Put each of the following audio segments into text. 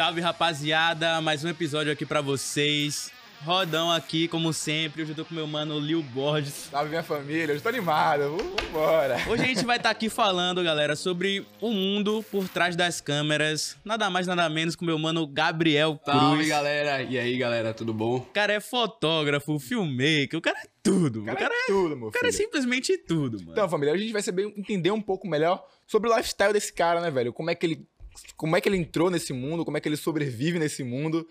Salve rapaziada, mais um episódio aqui pra vocês. Rodão aqui, como sempre. Hoje eu tô com meu mano Lil Borges. Salve minha família, eu tô animado, vambora. Hoje a gente vai estar tá aqui falando, galera, sobre o mundo por trás das câmeras. Nada mais, nada menos com meu mano Gabriel Cruz. Salve galera, e aí galera, tudo bom? O cara é fotógrafo, filmmaker, o cara é tudo. O cara, o cara é, é tudo, meu O cara é simplesmente tudo, mano. Então, família, a gente vai saber entender um pouco melhor sobre o lifestyle desse cara, né, velho? Como é que ele como é que ele entrou nesse mundo, como é que ele sobrevive nesse mundo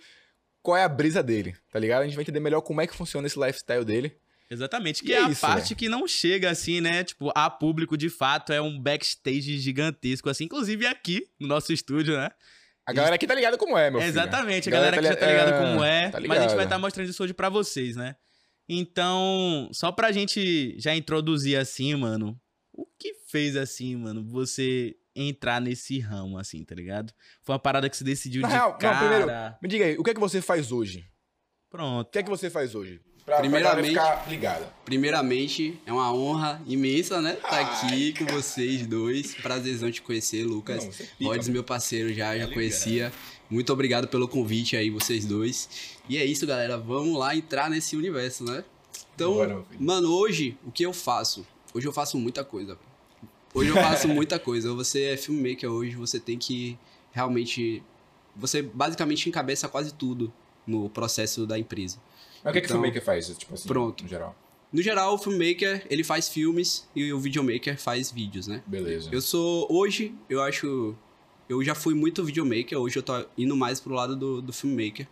qual é a brisa dele, tá ligado? A gente vai entender melhor como é que funciona esse lifestyle dele. Exatamente, que e é, é a isso, parte que não chega assim, né? Tipo, a público de fato, é um backstage gigantesco, assim, inclusive aqui no nosso estúdio, né? A galera aqui tá ligada como é, meu filho. Exatamente, a galera, galera aqui tá já tá ligada é... como é, tá mas a gente vai estar tá mostrando isso hoje pra vocês, né? Então, só pra gente já introduzir assim, mano, o que fez assim, mano, você entrar nesse ramo, assim, tá ligado? Foi uma parada que você decidiu Na de real, cara... Não, primeiro, me diga aí, o que é que você faz hoje? Pronto. O que é que você faz hoje? Pra, primeiramente, pra ficar ligada. Primeiramente, é uma honra imensa, né? Estar tá aqui com vocês dois. Prazerzão te conhecer, Lucas. Rods, meu parceiro, já, já conhecia. Muito obrigado pelo convite aí, vocês dois. E é isso, galera. Vamos lá entrar nesse universo, né? Então, Bora, mano, hoje, o que eu faço? Hoje eu faço muita coisa. Hoje eu faço muita coisa. Você é filmmaker hoje, você tem que realmente. Você basicamente encabeça quase tudo no processo da empresa. Mas o que, então, que o então, filmmaker faz, tipo assim, pronto. no geral? No geral, o filmmaker, ele faz filmes e o videomaker faz vídeos, né? Beleza. Eu sou, hoje, eu acho, eu já fui muito videomaker, hoje eu tô indo mais pro lado do, do filmmaker.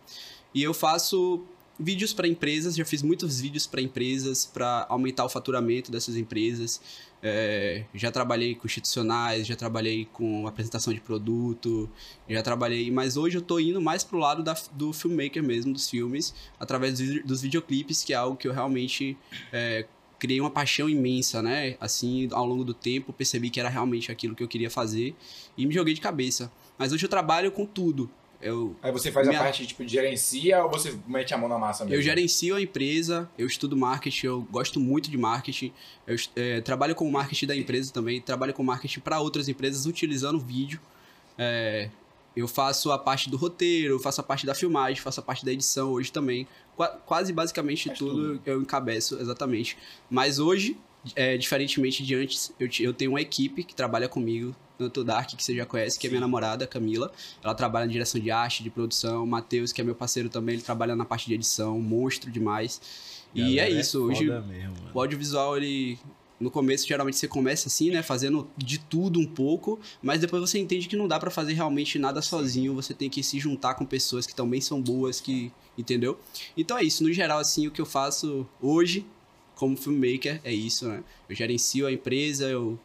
E eu faço vídeos para empresas, já fiz muitos vídeos para empresas para aumentar o faturamento dessas empresas. É, já trabalhei com institucionais, já trabalhei com apresentação de produto, já trabalhei, mas hoje eu tô indo mais pro lado da, do filmmaker mesmo, dos filmes, através dos, dos videoclipes, que é algo que eu realmente é, criei uma paixão imensa, né? Assim, ao longo do tempo, percebi que era realmente aquilo que eu queria fazer e me joguei de cabeça. Mas hoje eu trabalho com tudo. Eu, Aí você faz minha... a parte tipo de gerencia ou você mete a mão na massa mesmo? Eu gerencio a empresa, eu estudo marketing, eu gosto muito de marketing. Eu é, trabalho com o marketing da empresa também, trabalho com marketing para outras empresas utilizando vídeo. É, eu faço a parte do roteiro, eu faço a parte da filmagem, faço a parte da edição hoje também. Qu quase basicamente tudo, tudo eu encabeço, exatamente. Mas hoje, é, diferentemente de antes, eu, eu tenho uma equipe que trabalha comigo no Dark, que você já conhece, que é minha namorada, Camila. Ela trabalha na direção de arte, de produção. Matheus, que é meu parceiro também, ele trabalha na parte de edição, monstro demais. Galera, e é isso, hoje mesmo, o audiovisual, ele no começo, geralmente você começa assim, né? Fazendo de tudo um pouco, mas depois você entende que não dá para fazer realmente nada sozinho. Você tem que se juntar com pessoas que também são boas, que. Entendeu? Então é isso. No geral, assim, o que eu faço hoje, como filmmaker, é isso, né? Eu gerencio a empresa, eu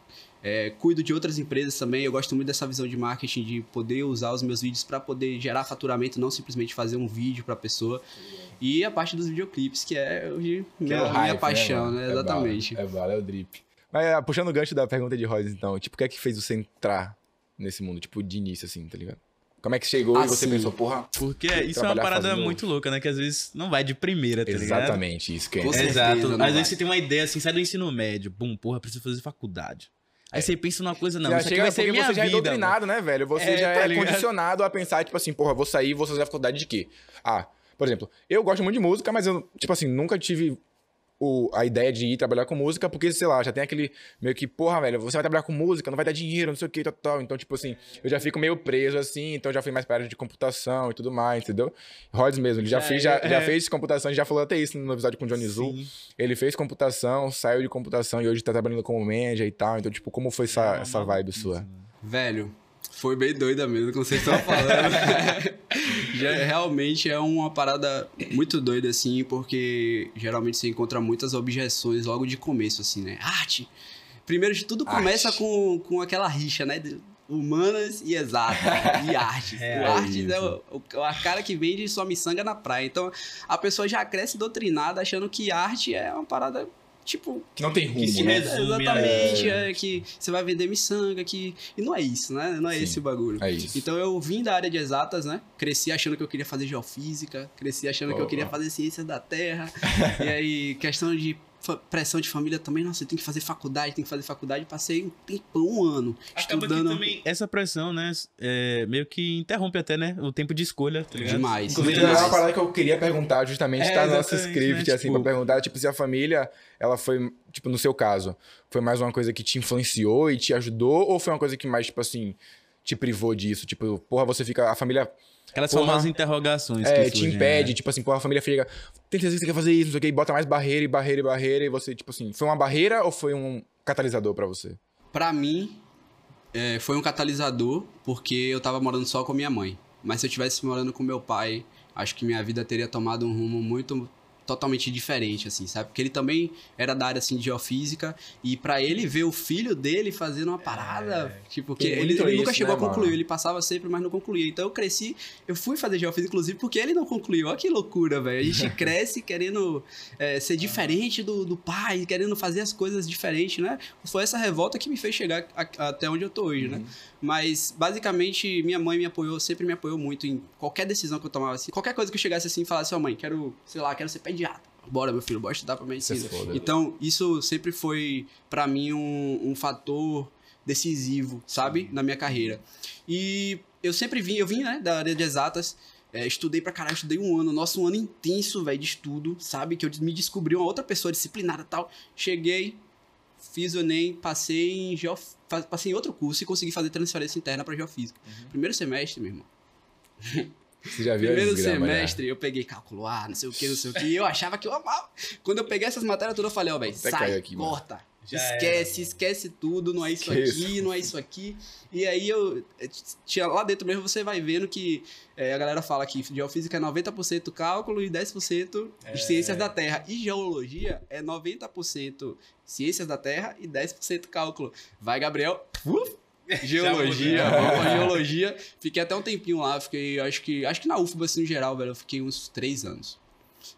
é, cuido de outras empresas também. Eu gosto muito dessa visão de marketing, de poder usar os meus vídeos para poder gerar faturamento, não simplesmente fazer um vídeo para a pessoa. E a parte dos videoclipes, que é hoje que minha, é hype, minha né, paixão, né? né? Exatamente. É bala, é, é o drip. Mas ah, puxando o gancho da pergunta de Royce, então, tipo, o que é que fez você entrar nesse mundo, tipo, de início, assim, tá ligado? Como é que chegou assim, e você pensou, porra. Porque isso é uma parada fazendo... muito louca, né? Que às vezes não vai de primeira, tá Exatamente, ligado? Exatamente, isso que é. Exato. Às vezes você tem uma ideia assim, sai do ensino médio, bum, porra, preciso fazer faculdade. Aí você pensa numa coisa, não, já isso aqui vai ser minha você já é doutrinado, né, velho? Você é, já tá é ligado? condicionado a pensar, tipo assim, porra, vou sair, vou fazer a faculdade de quê? Ah, por exemplo, eu gosto muito de música, mas eu, tipo assim, nunca tive o, a ideia de ir trabalhar com música, porque, sei lá, já tem aquele meio que, porra, velho, você vai trabalhar com música, não vai dar dinheiro, não sei o que, tal, tal. Então, tipo assim, eu já fico meio preso assim, então já fui mais perto de computação e tudo mais, entendeu? Rhodes mesmo, ele já, fez, já, é. já fez computação, gente já falou até isso no episódio com o Johnny Zul. Ele fez computação, saiu de computação e hoje tá trabalhando como manager e tal. Então, tipo, como foi essa, essa vibe sua? Velho, foi bem doida mesmo, como vocês estão falando. Já, realmente é uma parada muito doida, assim, porque geralmente você encontra muitas objeções logo de começo, assim, né? Arte! Primeiro de tudo começa com, com aquela rixa, né? Humanas e exatas, e artes. É, o artes é o, o, a cara que vende sua miçanga na praia. Então, a pessoa já cresce doutrinada achando que arte é uma parada tipo. Que não tem rumo. Que se né? resume Exatamente. É. é. que você vai vender miçanga, que. E não é isso, né? Não é Sim, esse o bagulho. É isso. Então eu vim da área de exatas, né? Cresci achando que eu queria fazer geofísica, cresci achando oh. que eu queria fazer ciência da terra. e aí, questão de pressão de família também, nossa, você tem que fazer faculdade, tem que fazer faculdade. Passei um tempão, um ano, Acaba estudando. também essa pressão, né, é, meio que interrompe até, né, o tempo de escolha, tá ligado? Demais. Inclusive, demais. é uma parada que eu queria perguntar, justamente, é, tá no nosso script, né? assim, tipo... pra perguntar, tipo, se a família, ela foi, tipo, no seu caso, foi mais uma coisa que te influenciou e te ajudou, ou foi uma coisa que mais, tipo assim, te privou disso? Tipo, porra, você fica, a família Aquelas porra, famosas interrogações. É, te impede, né? tipo assim, pô, a família fica. Tem certeza que você quer fazer isso, não sei o que, e bota mais barreira e barreira e barreira, e você, tipo assim, foi uma barreira ou foi um catalisador para você? Para mim, é, foi um catalisador, porque eu tava morando só com minha mãe. Mas se eu tivesse morando com meu pai, acho que minha vida teria tomado um rumo muito totalmente diferente, assim, sabe? Porque ele também era da área, assim, de geofísica, e para ele ver o filho dele fazendo uma parada, é, tipo, que ele, ele nunca chegou né, a concluir, mano? ele passava sempre, mas não concluía. Então eu cresci, eu fui fazer geofísica, inclusive, porque ele não concluiu. Olha que loucura, velho. A gente cresce querendo é, ser diferente do, do pai, querendo fazer as coisas diferentes, né? Foi essa revolta que me fez chegar a, até onde eu tô hoje, né? uhum. né? Mas, basicamente, minha mãe me apoiou, sempre me apoiou muito em qualquer decisão que eu tomava, assim. Qualquer coisa que eu chegasse assim e falasse, ó, oh, mãe, quero, sei lá, quero ser pediatra. Bora, meu filho, bora estudar pra medicina. Então, isso sempre foi, para mim, um, um fator decisivo, sabe? Na minha carreira. E eu sempre vim, eu vim, né, da área de exatas, é, estudei pra caralho, estudei um ano, nosso um ano intenso, velho, de estudo, sabe? Que eu me descobri uma outra pessoa disciplinada e tal. Cheguei, fiz o Enem, passei em, geof... passei em outro curso e consegui fazer transferência interna para geofísica. Uhum. Primeiro semestre, meu irmão. Você já viu Primeiro semestre, eu peguei cálculo A, não sei o que, não sei o que, e eu achava que eu amava. Quando eu peguei essas matérias todas, eu falei, ó, oh, velho, sai, aqui, corta. Mano. Já esquece, era. esquece tudo, não é isso aqui, não é isso aqui. E aí eu eh, tinha lá dentro mesmo você vai vendo que é, a galera fala que geofísica é 90% cálculo e 10% é. ciências da Terra. E geologia é 90% ciências da Terra e 10% cálculo. Vai, Gabriel. Uf, geologia, vamos geologia. Fiquei até um tempinho lá, fiquei, acho que, acho que na UFBA, assim, no geral, velho, eu fiquei uns três anos.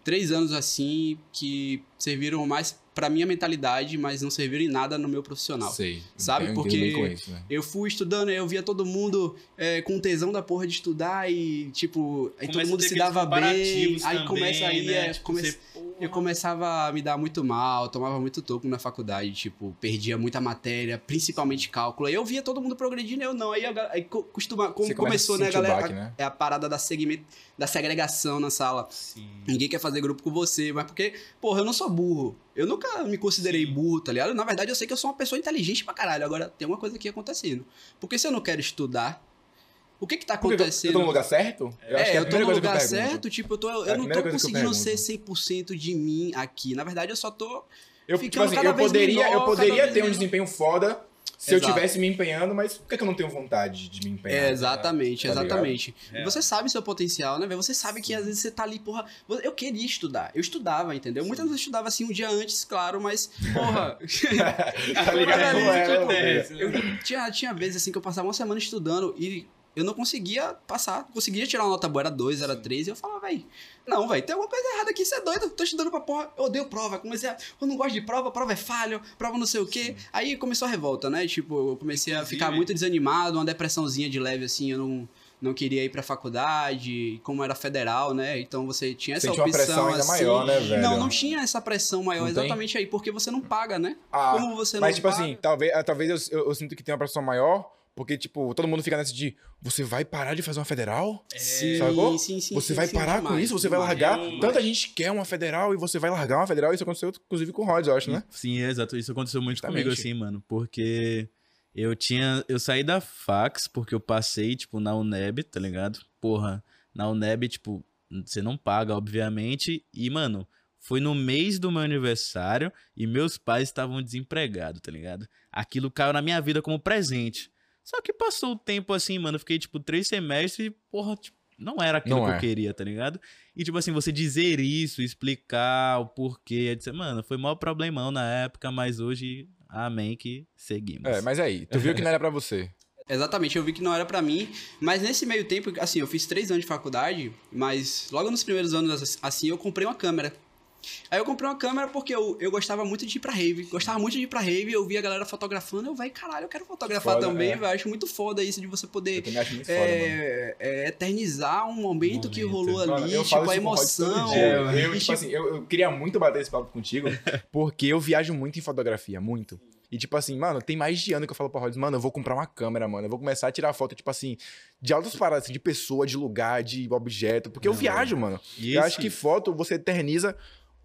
Três anos, assim, que serviram mais para minha mentalidade, mas não serviram em nada no meu profissional. Sei. Sabe? Porque isso, né? eu fui estudando, eu via todo mundo é, com tesão da porra de estudar e, tipo, aí todo mundo se dava bem. Aí começa aí, né? é, tipo, come... você... eu começava a me dar muito mal, tomava muito toco na faculdade, tipo, perdia muita matéria, principalmente cálculo. Aí eu via todo mundo progredindo, eu não. Aí, aí costuma, como começou, né, galera? Baque, né? É a parada da, segmento, da segregação na sala. Sim. Ninguém quer fazer grupo com você, mas porque, porra, eu não sou burro. Eu nunca me considerei burro, tá ligado? Na verdade, eu sei que eu sou uma pessoa inteligente pra caralho. Agora, tem uma coisa aqui acontecendo. Porque se eu não quero estudar, o que que tá acontecendo? Eu tô no lugar certo? Eu é, é eu tô no lugar certo, tipo, eu, tô, eu é não tô conseguindo ser 100% de mim aqui. Na verdade, eu só tô eu, tipo assim, eu poderia, menor, eu poderia ter um desempenho foda se Exato. eu tivesse me empenhando, mas por que, eu não tenho vontade de me empenhar? É, exatamente, tá exatamente. É. Você sabe seu potencial, né, velho? Você sabe que às vezes você tá ali, porra. Eu queria estudar, eu estudava, entendeu? Sim. Muitas vezes eu estudava assim um dia antes, claro, mas, porra. tá ligado? Tipo, é, eu, tinha, tinha vezes assim que eu passava uma semana estudando e eu não conseguia passar, conseguia tirar uma nota boa, era 2, era 3, e eu falava, velho, não, velho, tem alguma coisa errada aqui, você é doido, tô estudando pra porra, eu odeio prova, comecei a, eu não gosto de prova, prova é falho, prova não sei o quê. Sim. Aí começou a revolta, né? Tipo, eu comecei a ficar muito desanimado, uma depressãozinha de leve, assim, eu não não queria ir pra faculdade, como era federal, né? Então você tinha essa opção. Uma pressão ainda assim. maior, né, velho? Não, não tinha essa pressão maior não exatamente tem? aí, porque você não paga, né? Ah, como você mas, não tipo assim, paga... assim, talvez, talvez eu, eu, eu, sinto que tem uma pressão maior, porque, tipo, todo mundo fica nessa de você vai parar de fazer uma federal? É, sim, Sacou? sim, sim. Você sim, vai sim, parar demais, com isso? Você demais, vai largar? Demais. Tanta gente quer uma federal e você vai largar uma federal. Isso aconteceu, inclusive, com o Rods, eu acho, né? Sim, é, exato. Isso aconteceu muito Justamente. comigo, assim, mano. Porque eu tinha. Eu saí da fax porque eu passei, tipo, na UNEB, tá ligado? Porra, na UNEB, tipo, você não paga, obviamente. E, mano, foi no mês do meu aniversário e meus pais estavam desempregados, tá ligado? Aquilo caiu na minha vida como presente. Só que passou o tempo assim, mano. Fiquei, tipo, três semestres e, porra, tipo, não era aquilo não que é. eu queria, tá ligado? E, tipo assim, você dizer isso, explicar o porquê, dizer, mano, foi maior problemão na época, mas hoje, amém, que seguimos. É, mas aí, tu viu que não era para você. Exatamente, eu vi que não era para mim, mas nesse meio tempo, assim, eu fiz três anos de faculdade, mas logo nos primeiros anos, assim, eu comprei uma câmera. Aí eu comprei uma câmera porque eu, eu gostava muito de ir pra rave. Gostava muito de ir pra rave, eu via a galera fotografando, eu, velho, caralho, eu quero fotografar foda, também, é. velho. Acho muito foda isso de você poder é, foda, é, eternizar um momento, momento, que rolou ali, mano, tipo, a emoção. Eu, eu, tipo, tipo assim, eu, eu queria muito bater esse papo contigo, porque eu viajo muito em fotografia, muito. E, tipo assim, mano, tem mais de ano que eu falo pra Rhodes, mano, eu vou comprar uma câmera, mano. Eu vou começar a tirar foto, tipo assim, de altas paradas, assim, de pessoa, de lugar, de objeto. Porque Não, eu viajo, mano. eu acho que foto você eterniza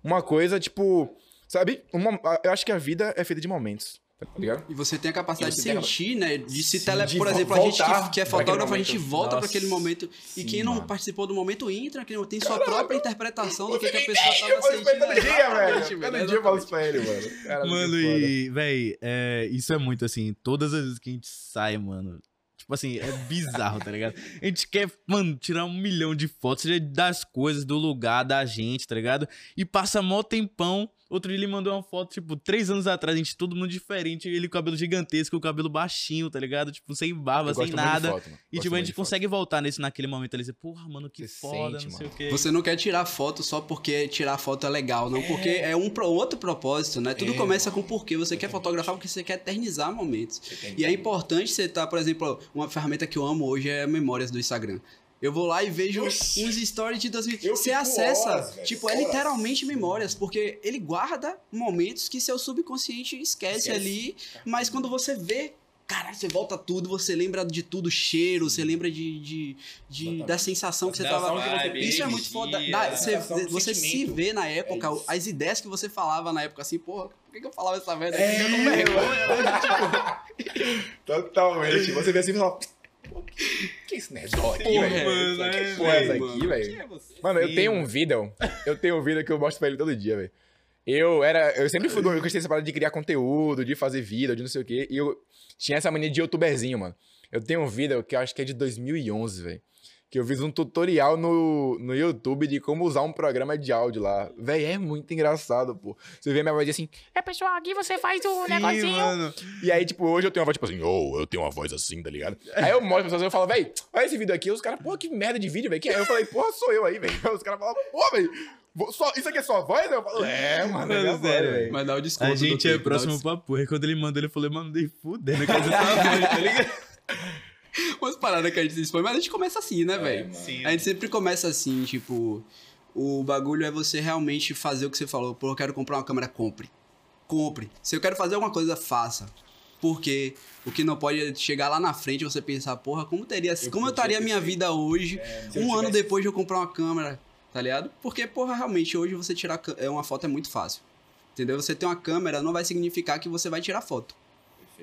uma coisa, tipo, sabe? Uma, eu acho que a vida é feita de momentos. Tá ligado? E você tem a capacidade de sentir, né? De se tele... Por exemplo, a gente que, que é fotógrafo, a gente volta para aquele momento. Sim, e quem não mano. participou do momento entra, que tem sua Caramba, própria interpretação do que, que a pessoa tava eu sentindo. Todo dia, velho. Cada dia eu falo isso pra ele, mano. Cara, mano, e, velho, é, isso é muito assim. Todas as vezes que a gente sai, mano, Tipo assim, é bizarro, tá ligado? A gente quer, mano, tirar um milhão de fotos das coisas, do lugar, da gente, tá ligado? E passa mó tempão. Outro dia ele mandou uma foto, tipo, três anos atrás, a gente todo mundo diferente, ele com cabelo gigantesco, o cabelo baixinho, tá ligado? Tipo, sem barba, Eu sem nada. Foto, e tipo, a gente consegue foto. voltar nesse naquele momento ali, dizer, porra, mano, que Você foda, sente, não sei mano. o quê. Você não quer tirar foto só porque tirar foto é legal, não, é. porque é um pro, outro propósito, né? Tudo é, começa mano. com porquê. Você quer fotografar porque você quer eternizar momentos. E é importante você estar, tá, por exemplo, uma ferramenta que eu amo hoje é memórias do Instagram. Eu vou lá e vejo Oxi. uns stories de 2000. Você acessa, horas, tipo, é literalmente memórias, porque ele guarda momentos que seu subconsciente esquece, esquece. ali, mas quando você vê, cara, você volta tudo, você lembra de tudo, cheiro, você lembra de, de, de da sensação que você tava. Vibe, Isso é muito foda. Da, você você se vê na época, é as ideias que você falava na época assim, porra, por que, que eu falava essa merda? É, eu não vergonha, Totalmente. Você vê assim e fala que esse nerdola aqui, velho? Mano, que porra é essa aqui, velho? É mano, eu tenho um vídeo. Eu tenho um vídeo que eu mostro pra ele todo dia, velho. Eu era. Eu sempre fui. Eu gostei dessa parada de criar conteúdo, de fazer vídeo, de não sei o quê. E eu tinha essa mania de youtuberzinho, mano. Eu tenho um vídeo que eu acho que é de 2011, velho que eu fiz um tutorial no, no YouTube de como usar um programa de áudio lá. Véi, é muito engraçado, pô. Você vê minha voz assim, é pessoal, aqui você faz o Sim, negocinho. Mano. E aí, tipo, hoje eu tenho uma voz tipo assim, oh, eu tenho uma voz assim, tá ligado? Aí eu mostro pra pessoas e eu falo, véi, olha esse vídeo aqui. Os caras, pô, que merda de vídeo, velho. Aí eu falei, porra, sou eu aí, velho. Os caras falam, pô, velho. Só, isso aqui é sua voz? Eu falo, é, mano. É sério, velho. Mas dá o desconto. A gente é próximo pra porra. E quando ele mandou, ele falou, mandei fudendo. Que você tá ligado? umas paradas que a gente se expõe, mas a gente começa assim, né, é, velho? É, a gente sempre começa assim, tipo, o bagulho é você realmente fazer o que você falou. Pô, eu quero comprar uma câmera, compre. Compre. Se eu quero fazer alguma coisa, faça. Porque o que não pode é chegar lá na frente e você pensar, porra, como teria, eu como eu estaria a minha vida hoje, é, um ano depois de eu comprar uma câmera, tá ligado? Porque, porra, realmente, hoje você tirar é uma foto é muito fácil. Entendeu? Você ter uma câmera não vai significar que você vai tirar foto.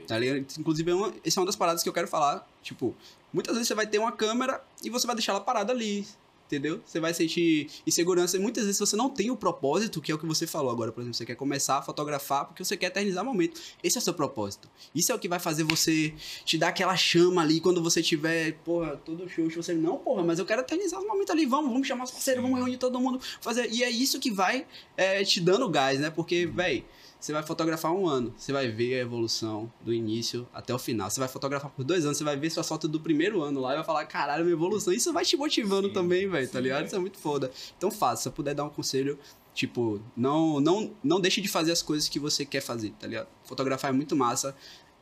Tá ligado? Inclusive, é uma, essa é uma das paradas que eu quero falar. Tipo, muitas vezes você vai ter uma câmera e você vai deixar ela parada ali, entendeu? Você vai sentir insegurança. E muitas vezes você não tem o propósito, que é o que você falou agora, por exemplo. Você quer começar a fotografar porque você quer eternizar o momento. Esse é o seu propósito. Isso é o que vai fazer você te dar aquela chama ali quando você tiver, porra, todo show. Você, não, porra, mas eu quero eternizar o momento ali. Vamos, vamos chamar os parceiros, vamos reunir todo mundo. fazer E é isso que vai é, te dando gás, né? Porque, velho você vai fotografar um ano, você vai ver a evolução do início até o final. Você vai fotografar por dois anos, você vai ver sua foto do primeiro ano lá e vai falar, caralho, minha evolução. Isso vai te motivando sim, também, velho, tá ligado? Isso é muito foda. Então faça, se eu puder dar um conselho, tipo, não, não, não deixe de fazer as coisas que você quer fazer, tá ligado? Fotografar é muito massa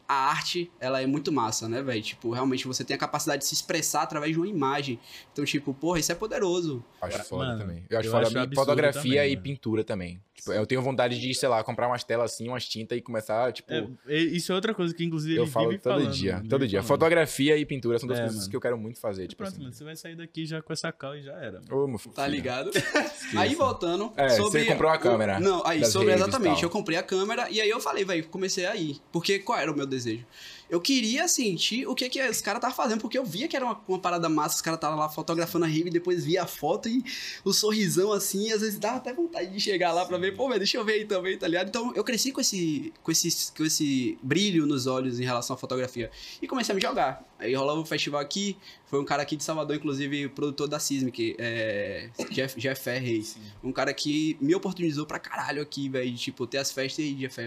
a arte, ela é muito massa, né, velho? Tipo, realmente você tem a capacidade de se expressar através de uma imagem. Então, tipo, porra, isso é poderoso. Acho foda Mano, também. Eu acho eu foda acho fotografia também, e pintura também. Tipo, eu tenho vontade de, sei lá, comprar umas telas assim, umas tintas e começar, tipo. É, isso é outra coisa que, inclusive, eu falo todo falando, dia. Todo dia. Falando. Fotografia e pintura são duas é, coisas mano. que eu quero muito fazer. Tipo Pronto, assim. mano, você vai sair daqui já com essa cal e já era. Ô, meu tá ligado? aí voltando. É, sobre... você comprou a câmera. Não, aí, sobre exatamente. Eu comprei a câmera e aí eu falei, velho, comecei a ir. Porque qual era o meu desejo? eu queria sentir o que que os caras estavam fazendo, porque eu via que era uma, uma parada massa, os caras estavam lá fotografando a riva e depois via a foto e o sorrisão assim, às vezes dava até vontade de chegar lá pra ver, pô, mas deixa eu ver aí também, tá ligado? Então eu cresci com esse, com esse, com esse brilho nos olhos em relação à fotografia e comecei a me jogar. Aí rolava um festival aqui, foi um cara aqui de Salvador, inclusive produtor da Sismic, é, Jeff, Jeff Ferreira, um cara que me oportunizou pra caralho aqui, velho, de tipo, ter as festas e Jeff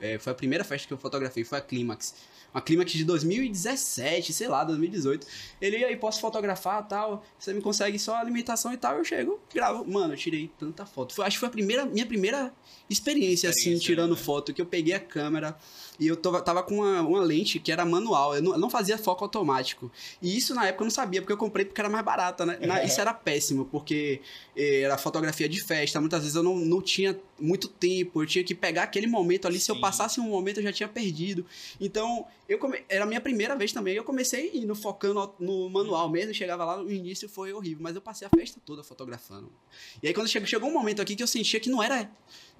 É, foi a primeira festa que eu fotografei, foi a Clímax uma clímax de 2017, sei lá, 2018. Ele aí, posso fotografar tal, você me consegue só alimentação e tal, eu chego, gravo. Mano, eu tirei tanta foto. Foi, acho que foi a primeira, minha primeira experiência, assim, tirando né? foto, que eu peguei a câmera e eu tava, tava com uma, uma lente que era manual, eu não, eu não, fazia foco automático. E isso na época eu não sabia, porque eu comprei porque era mais barata, né? Na, isso era péssimo, porque eh, era fotografia de festa, muitas vezes eu não, não tinha muito tempo, eu tinha que pegar aquele momento ali, Sim. se eu passasse um momento eu já tinha perdido. Então, eu come... era a minha primeira vez também, eu comecei indo focando no manual mesmo, chegava lá, no início foi horrível, mas eu passei a festa toda fotografando. E aí quando chegou, chegou um momento aqui que eu sentia que não era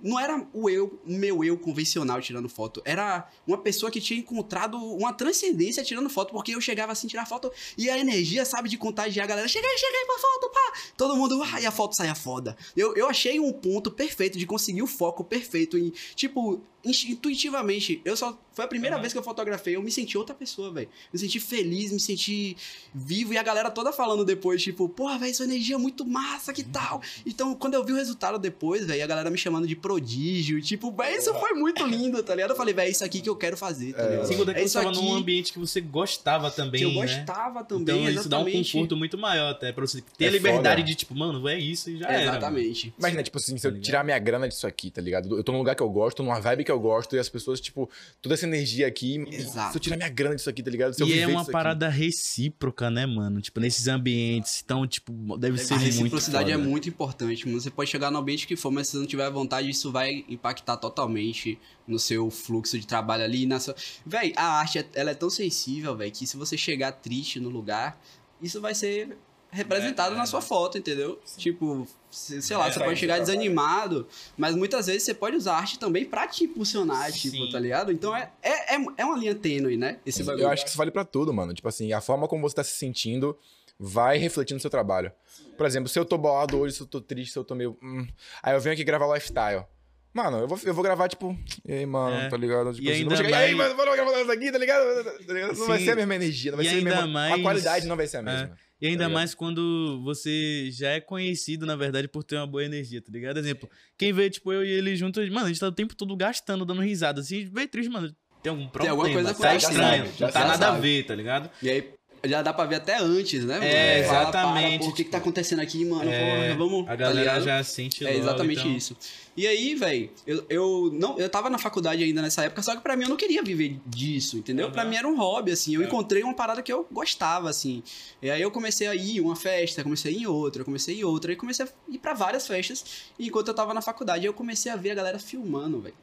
não era o eu, o meu eu convencional tirando foto. Era uma pessoa que tinha encontrado uma transcendência tirando foto, porque eu chegava assim, tirar foto e a energia, sabe, de contagiar a galera. Cheguei, cheguei pra foto, pá! Todo mundo, ah, e a foto saia foda. Eu, eu achei um ponto perfeito de conseguir o foco perfeito em, tipo, intuitivamente, eu só. Foi a primeira uhum. vez que eu fotografei, eu me senti outra pessoa, velho. Me senti feliz, me senti vivo. E a galera toda falando depois, tipo, porra, velho, sua energia é muito massa, que tal? Então, quando eu vi o resultado depois, velho, a galera me chamando de prodígio, tipo, velho, isso foi muito lindo, tá ligado? Eu falei, velho, é isso aqui que eu quero fazer, tá ligado? É. Segundo, é, é você tava aqui... num ambiente que você gostava também. Que eu né? gostava também. Então, exatamente. isso dá um conforto muito maior, até, pra você ter é a liberdade foda. de, tipo, mano, é isso e já é, era. Exatamente. Imagina, tipo assim, se eu tá tirar minha grana disso aqui, tá ligado? Eu tô num lugar que eu gosto, numa vibe que eu gosto, e as pessoas pessoas, tipo, toda essa energia aqui. Exato. Se eu tirar minha grana disso aqui, tá ligado? Se e é uma parada aqui. recíproca, né, mano? Tipo, nesses ambientes. Então, tipo, deve ser muito. A reciprocidade é muito importante, mano. Você pode chegar no ambiente que for, mas se você não tiver vontade, isso vai impactar totalmente no seu fluxo de trabalho ali. Na sua... Véi, a arte, ela é tão sensível, velho, que se você chegar triste no lugar, isso vai ser representado é, na sua foto, entendeu? Sim. Tipo, sei lá, é, você pode chegar desanimado, mas muitas vezes você pode usar arte também pra te impulsionar, tipo, Sim. tá ligado? Então é, é, é, é uma linha tênue, né? Esse Eu acho que isso vale para tudo, mano. Tipo assim, a forma como você tá se sentindo vai refletir no seu trabalho. Por exemplo, se eu tô bolado hoje, se eu tô triste, se eu tô meio. Hum, aí eu venho aqui gravar lifestyle. Mano, eu vou, eu vou gravar, tipo, e aí, mano, é. tá ligado? Tipo, e assim, ainda chegar, mais... e aí, mano, vamos gravar isso aqui, tá ligado? Tá ligado? Não vai ser a mesma energia, não vai e ser a mesma. Mais... A qualidade não vai ser a mesma. É. E ainda tá mais quando você já é conhecido, na verdade, por ter uma boa energia, tá ligado? Exemplo, quem vê, tipo, eu e ele juntos, mano, a gente tá o tempo todo gastando, dando risada. Assim, vê triste, mano. Tem algum problema. Tem alguma coisa tá estranho. Tá nada sabe. a ver, tá ligado? E aí, já dá pra ver até antes, né? É, exatamente. o que, que tá acontecendo aqui, mano? É, Porra, vamos. A galera tá já sente logo, É exatamente então. isso. E aí, velho, eu, eu, não, eu tava na faculdade ainda nessa época, só que pra mim eu não queria viver disso, entendeu? Uhum. Pra mim era um hobby, assim. Eu é. encontrei uma parada que eu gostava, assim. E aí eu comecei a ir uma festa, comecei a ir em outra, comecei a ir em outra, e comecei a ir pra várias festas. E enquanto eu tava na faculdade, eu comecei a ver a galera filmando, velho.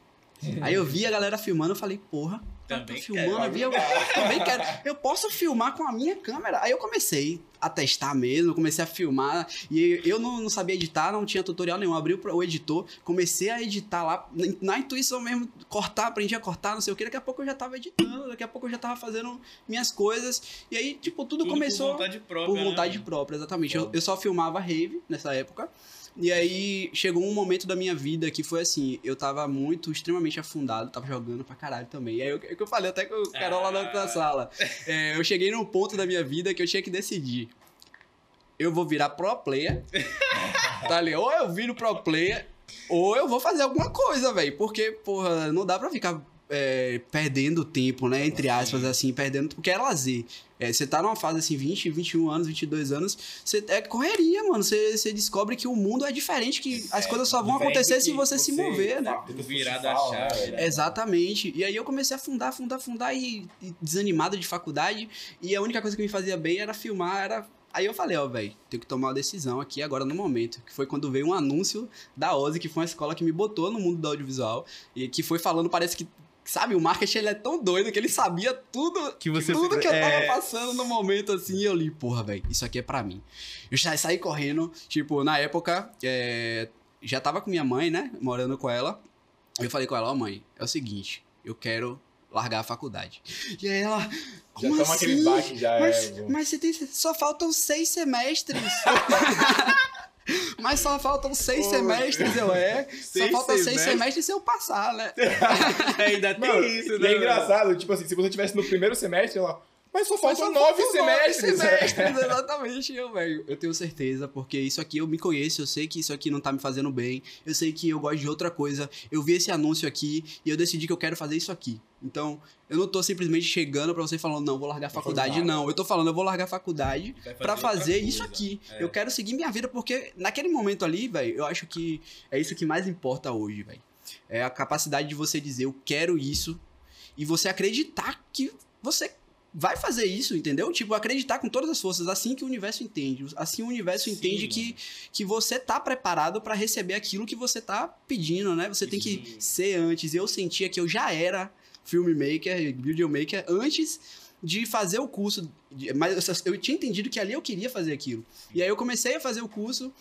Aí eu vi a galera filmando, eu falei, porra, também tô filmando, quero, eu, eu também quero. Eu posso filmar com a minha câmera. Aí eu comecei a testar mesmo, comecei a filmar. E eu não, não sabia editar, não tinha tutorial nenhum. Abri o editor, comecei a editar lá, na intuição mesmo, cortar, aprendi a cortar, não sei o que. Daqui a pouco eu já tava editando, daqui a pouco eu já tava fazendo minhas coisas. E aí, tipo, tudo, tudo começou. Por vontade própria. Por vontade né? própria, exatamente. Eu, eu só filmava rave nessa época. E aí chegou um momento da minha vida que foi assim, eu tava muito, extremamente afundado, tava jogando pra caralho também. E aí que eu falei até com o Carol lá na, ah. sala. É, eu cheguei num ponto da minha vida que eu tinha que decidir. Eu vou virar pro player, tá ali? Ou eu viro pro player, ou eu vou fazer alguma coisa, velho. Porque, porra, não dá pra ficar é, perdendo tempo, né? Entre aspas, assim, perdendo, porque é lazer. É, você tá numa fase assim, 20, 21 anos, 22 anos, você é correria, mano. Você, você descobre que o mundo é diferente, que as é, coisas só vão acontecer se você, você, se mover, né? Virar da chave. Né? Exatamente. E aí eu comecei a afundar, afundar, afundar e, e desanimado de faculdade. E a única coisa que me fazia bem era filmar, era Aí eu falei, ó, velho, tenho que tomar uma decisão aqui agora no momento. Que foi quando veio um anúncio da OSE, que foi uma escola que me botou no mundo do audiovisual. E que foi falando, parece que Sabe, o marketing ele é tão doido que ele sabia tudo que, você, tudo que eu tava é... passando no momento, assim, e eu li, porra, velho, isso aqui é pra mim. Eu já saí correndo, tipo, na época, é, já tava com minha mãe, né, morando com ela. Eu falei com ela, ó, oh, mãe, é o seguinte, eu quero largar a faculdade. E aí ela. Como já assim? aquele baque, já mas, é. Mas você tem, só faltam seis semestres. Mas só faltam seis Pô, semestres, eu é. Seis só faltam seis semestres se eu passar, né? ainda tem Mano, isso, né? E é engraçado, tipo assim, se você tivesse no primeiro semestre, ela. Mas só faltam nove semestres. Nove semestres, exatamente. Eu, velho, eu tenho certeza, porque isso aqui eu me conheço, eu sei que isso aqui não tá me fazendo bem, eu sei que eu gosto de outra coisa. Eu vi esse anúncio aqui e eu decidi que eu quero fazer isso aqui. Então, eu não tô simplesmente chegando para você falando, não, vou largar a faculdade. Não, eu tô falando, eu vou largar a faculdade para fazer isso aqui. É. Eu quero seguir minha vida, porque naquele momento ali, velho, eu acho que é isso que mais importa hoje, velho. É a capacidade de você dizer, eu quero isso, e você acreditar que você vai fazer isso, entendeu? Tipo, acreditar com todas as forças, assim que o universo entende. Assim o universo Sim, entende que, que você tá preparado para receber aquilo que você tá pedindo, né? Você Sim. tem que ser antes. Eu sentia que eu já era filmmaker, videomaker antes de fazer o curso. Mas eu tinha entendido que ali eu queria fazer aquilo. E aí eu comecei a fazer o curso,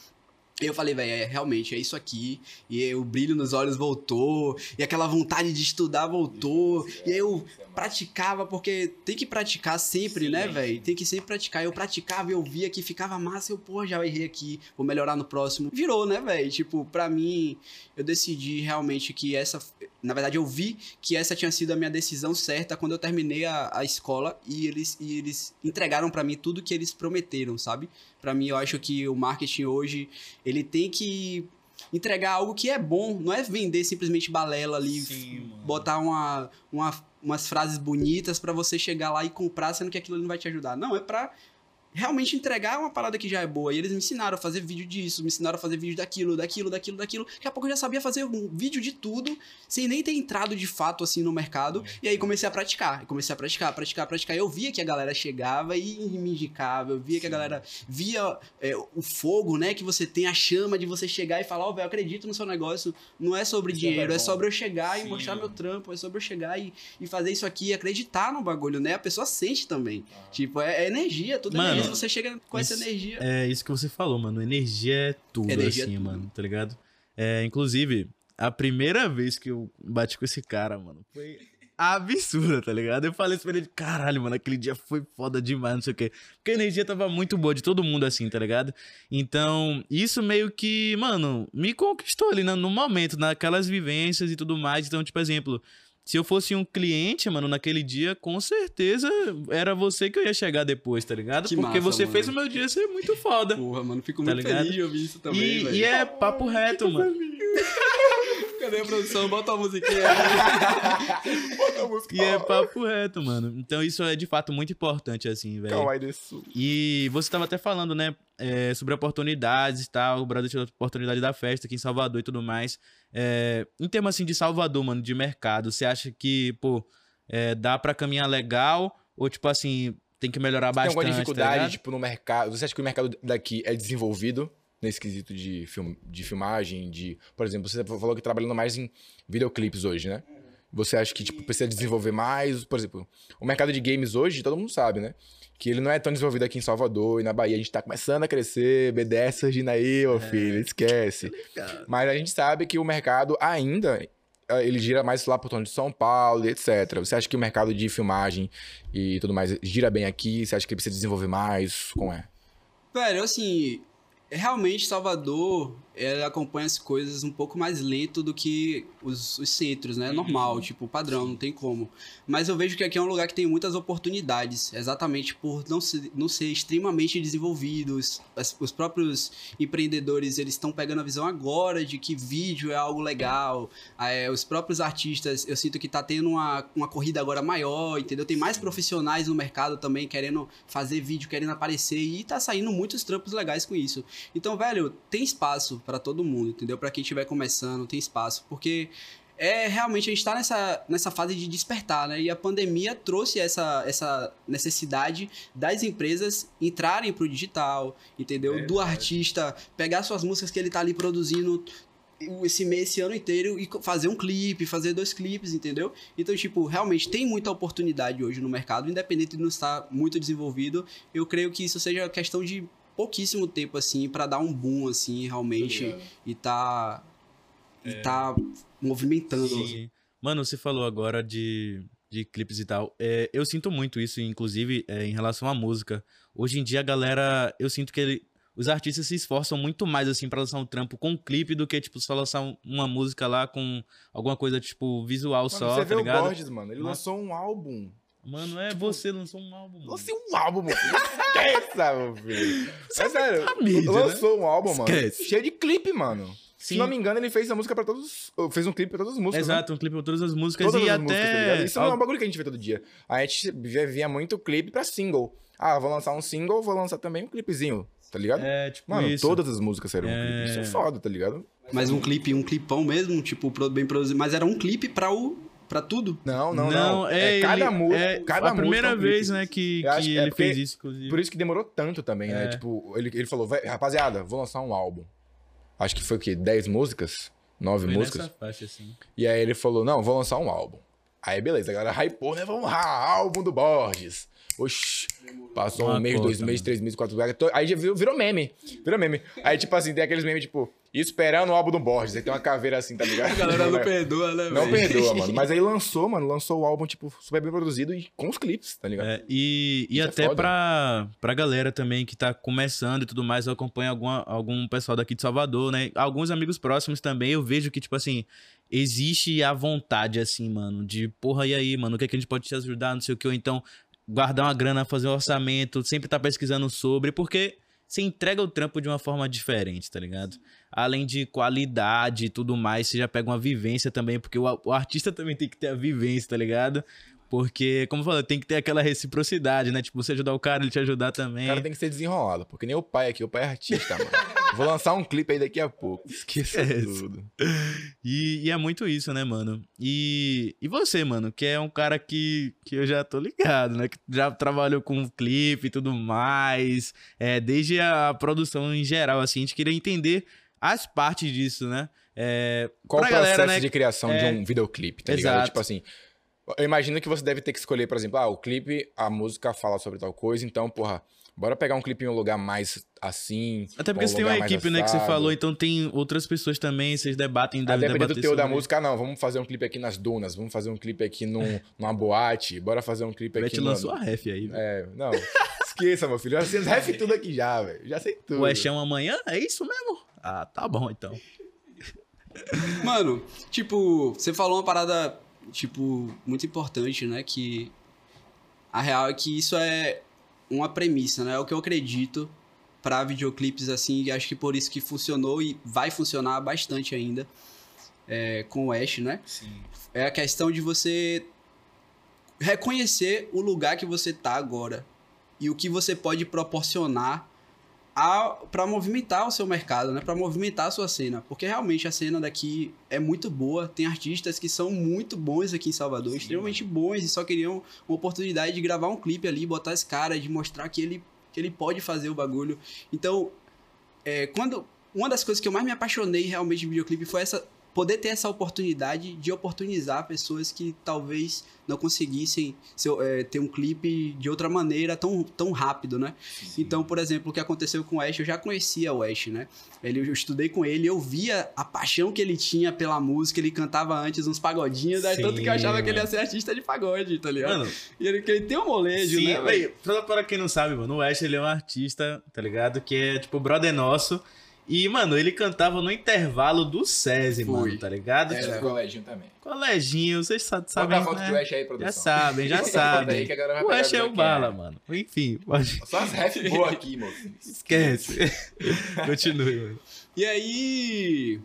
eu falei, velho, é, realmente é isso aqui. E o brilho nos olhos voltou. E aquela vontade de estudar voltou. E aí eu praticava, porque tem que praticar sempre, Sim, né, velho? Tem que sempre praticar. Eu praticava, eu via que ficava massa. Eu, pô, já errei aqui, vou melhorar no próximo. Virou, né, velho? Tipo, pra mim, eu decidi realmente que essa. Na verdade, eu vi que essa tinha sido a minha decisão certa quando eu terminei a, a escola e eles, e eles entregaram para mim tudo que eles prometeram, sabe? Para mim, eu acho que o marketing hoje, ele tem que entregar algo que é bom, não é vender simplesmente balela ali, Sim, botar uma, uma, umas frases bonitas para você chegar lá e comprar, sendo que aquilo não vai te ajudar. Não, é para realmente entregar uma parada que já é boa. E eles me ensinaram a fazer vídeo disso, me ensinaram a fazer vídeo daquilo, daquilo, daquilo, daquilo. Daqui a pouco eu já sabia fazer um vídeo de tudo, sem nem ter entrado de fato assim no mercado. E aí comecei a praticar, comecei a praticar, praticar, praticar. Eu via que a galera chegava e me indicava, eu via Sim. que a galera via é, o fogo, né, que você tem, a chama de você chegar e falar, ó, oh, velho, acredito no seu negócio. Não é sobre isso é dinheiro, é, é, sobre eu chegar Sim. e mostrar meu trampo, é sobre eu chegar e, e fazer isso aqui, acreditar no bagulho, né? A pessoa sente também. Ah. Tipo, é, é energia, tudo Mano, você chega com essa energia. É isso que você falou, mano. Energia é tudo, energia é assim, é tudo. mano, tá ligado? É, inclusive, a primeira vez que eu bati com esse cara, mano, foi absurda, tá ligado? Eu falei isso pra ele, caralho, mano, aquele dia foi foda demais, não sei o quê. Porque a energia tava muito boa de todo mundo, assim, tá ligado? Então, isso meio que, mano, me conquistou ali no, no momento, naquelas vivências e tudo mais. Então, tipo, exemplo, se eu fosse um cliente, mano, naquele dia, com certeza era você que eu ia chegar depois, tá ligado? Que Porque massa, você mano. fez o meu dia ser muito foda. Porra, mano, fico tá muito ligado? feliz de ouvir isso também, e, velho. E é papo reto, mano. Cadê a produção? Bota a musiquinha. Bota a música. E é papo reto, mano. Então isso é de fato muito importante, assim, velho. E você tava até falando, né, é, sobre oportunidades e tal. O Brasil tinha a oportunidade da festa aqui em Salvador e tudo mais. É, em termos assim de Salvador, mano, de mercado, você acha que, pô, é, dá para caminhar legal? Ou, tipo assim, tem que melhorar bastante? Tem alguma tá dificuldade, tá tipo, no mercado? Você acha que o mercado daqui é desenvolvido nesse quesito de, film, de filmagem? de Por exemplo, você falou que trabalhando mais em videoclipes hoje, né? Você acha que, tipo, precisa desenvolver mais? Por exemplo, o mercado de games hoje, todo mundo sabe, né? que ele não é tão desenvolvido aqui em Salvador e na Bahia. A gente tá começando a crescer, BDS surgindo aí, ô é, filho, esquece. Mas a gente sabe que o mercado ainda eh, ele gira mais lá por torno de São Paulo e etc. Você acha que o mercado de filmagem e tudo mais gira bem aqui? Você acha que ele precisa desenvolver mais? Como é? Velho, assim, realmente Salvador ela acompanha as coisas um pouco mais lento do que os, os centros, né? Normal, uhum. tipo, padrão, não tem como. Mas eu vejo que aqui é um lugar que tem muitas oportunidades, exatamente por não ser, não ser extremamente desenvolvidos. As, os próprios empreendedores, eles estão pegando a visão agora de que vídeo é algo legal. É, os próprios artistas, eu sinto que tá tendo uma, uma corrida agora maior, entendeu? Tem mais profissionais no mercado também querendo fazer vídeo, querendo aparecer e tá saindo muitos trampos legais com isso. Então, velho, tem espaço para todo mundo, entendeu? Para quem estiver começando, tem espaço, porque é realmente a gente está nessa, nessa fase de despertar, né? E a pandemia trouxe essa, essa necessidade das empresas entrarem para o digital, entendeu? É, Do artista pegar suas músicas que ele está ali produzindo esse mês, esse ano inteiro e fazer um clipe, fazer dois clipes, entendeu? Então, tipo, realmente tem muita oportunidade hoje no mercado, independente de não estar muito desenvolvido. Eu creio que isso seja questão de pouquíssimo tempo, assim, para dar um boom, assim, realmente, e tá. E é. tá movimentando. Sim. Mano, você falou agora de, de clipes e tal. É, eu sinto muito isso, inclusive, é, em relação à música. Hoje em dia, a galera. Eu sinto que ele, os artistas se esforçam muito mais, assim, pra lançar um trampo com clipe do que, tipo, só lançar uma música lá com alguma coisa, tipo, visual mano, só. Você tá vê ligado? o Borges, mano. Ele Mas... lançou um álbum Mano, é você lançou um álbum. Mano. Lancei um álbum, mano. Esqueça, meu filho. Você é sério, mídia, lançou né? um álbum, mano. Esquece. Cheio de clipe, mano. Sim. Se não me engano, ele fez a música pra todos. Fez um clipe pra todas as músicas. Né? Exato, né? um clipe pra todas as músicas todas e as até. Músicas, tá Isso não é um bagulho que a gente vê todo dia. A gente via muito clipe pra single. Ah, vou lançar um single, vou lançar também um clipezinho, tá ligado? É, tipo. Mano, isso. todas as músicas eram é... um clipe. Isso é foda, tá ligado? Mas um clipe, um clipão mesmo, tipo, bem produzido. Mas era um clipe pra o Pra tudo? Não, não, não. não. É, é cada música. É cada a primeira vez, né, que, que ele fez isso, inclusive. Por isso que demorou tanto também, né? Tipo, ele, ele falou, rapaziada, vou lançar um álbum. Acho que foi o quê? 10 músicas? 9 foi músicas? Nessa faixa, assim. E aí ele falou, não, vou lançar um álbum. Aí beleza, a galera hypou, né? Vamos lá, álbum do Borges. Oxi, passou Uma um mês, dois meses, três meses, quatro meses. Aí já virou, virou meme. Virou meme. Aí, tipo assim, tem aqueles memes, tipo, esperando o álbum do Borges. Aí tem uma caveira assim, tá ligado? A galera não perdoa, né, Não véio? perdoa, mano. Mas aí lançou, mano, lançou o álbum, tipo, super bem produzido e com os clipes, tá ligado? É, e e é até é pra, pra galera também que tá começando e tudo mais, eu acompanho alguma, algum pessoal daqui de Salvador, né? Alguns amigos próximos também, eu vejo que, tipo assim, existe a vontade, assim, mano, de porra, e aí, mano, o que, é que a gente pode te ajudar, não sei o que, ou então guardar uma grana, fazer um orçamento, sempre tá pesquisando sobre, porque você entrega o trampo de uma forma diferente, tá ligado? Além de qualidade e tudo mais, você já pega uma vivência também, porque o, o artista também tem que ter a vivência, tá ligado? Porque, como eu falei, tem que ter aquela reciprocidade, né? Tipo, você ajudar o cara, ele te ajudar também. O cara tem que ser desenrolado, porque nem o pai aqui, o pai é artista, mano. Vou lançar um clipe aí daqui a pouco. Esqueça é tudo. E, e, é muito isso, né, mano? E, e você, mano, que é um cara que, que eu já tô ligado, né? Que já trabalhou com clipe e tudo mais. É, desde a produção em geral, assim, a gente queria entender as partes disso, né? É, Qual o processo galera, né? de criação é... de um videoclipe, tá Exato. ligado? Tipo assim, eu imagino que você deve ter que escolher, por exemplo, ah, o clipe, a música fala sobre tal coisa, então, porra, bora pegar um clipe em um lugar mais assim. Até porque um você tem uma equipe, né, que você falou, então tem outras pessoas também, vocês debatem, devem ah, dependendo do teu da música, não, vamos fazer um clipe aqui nas dunas, vamos fazer um clipe aqui num, numa boate, bora fazer um clipe aqui. te no... lançou a ref aí, velho. É, não. Esqueça, meu filho, eu já sei ref tudo aqui já, velho. Já sei tudo. O Chão amanhã? É isso mesmo? Ah, tá bom então. Mano, tipo, você falou uma parada tipo, muito importante, né? Que a real é que isso é uma premissa, né? É o que eu acredito para videoclipes assim, e acho que por isso que funcionou e vai funcionar bastante ainda é, com o Ash, né? Sim. É a questão de você reconhecer o lugar que você tá agora e o que você pode proporcionar para movimentar o seu mercado, né? Para movimentar a sua cena, porque realmente a cena daqui é muito boa. Tem artistas que são muito bons aqui em Salvador, Sim, extremamente mano. bons e só queriam uma oportunidade de gravar um clipe ali, botar esse cara, de mostrar que ele que ele pode fazer o bagulho. Então, é, quando uma das coisas que eu mais me apaixonei realmente em videoclipe foi essa poder ter essa oportunidade de oportunizar pessoas que talvez não conseguissem é, ter um clipe de outra maneira tão, tão rápido, né? Sim. Então, por exemplo, o que aconteceu com o Ash, eu já conhecia o Ash, né? Ele, eu estudei com ele, eu via a paixão que ele tinha pela música, ele cantava antes uns pagodinhos, daí tanto que eu achava mano. que ele ia ser artista de pagode, tá ligado? Mano, e ele, ele tem um molejo, sim, né? Véio, pra quem não sabe, mano, o Ash, ele é um artista, tá ligado? Que é, tipo, brother nosso, e, mano, ele cantava no intervalo do SESI, Fui. mano, tá ligado? Era tipo, coleginho também. Coleginho, vocês sabem, Bota a foto né? do Ash aí, produção. Já sabem, já sabem. Aí, o Ash é o bala, mano. Enfim. Pode... Só as refs boas aqui, moço. Esquece. Continue, mano. E aí...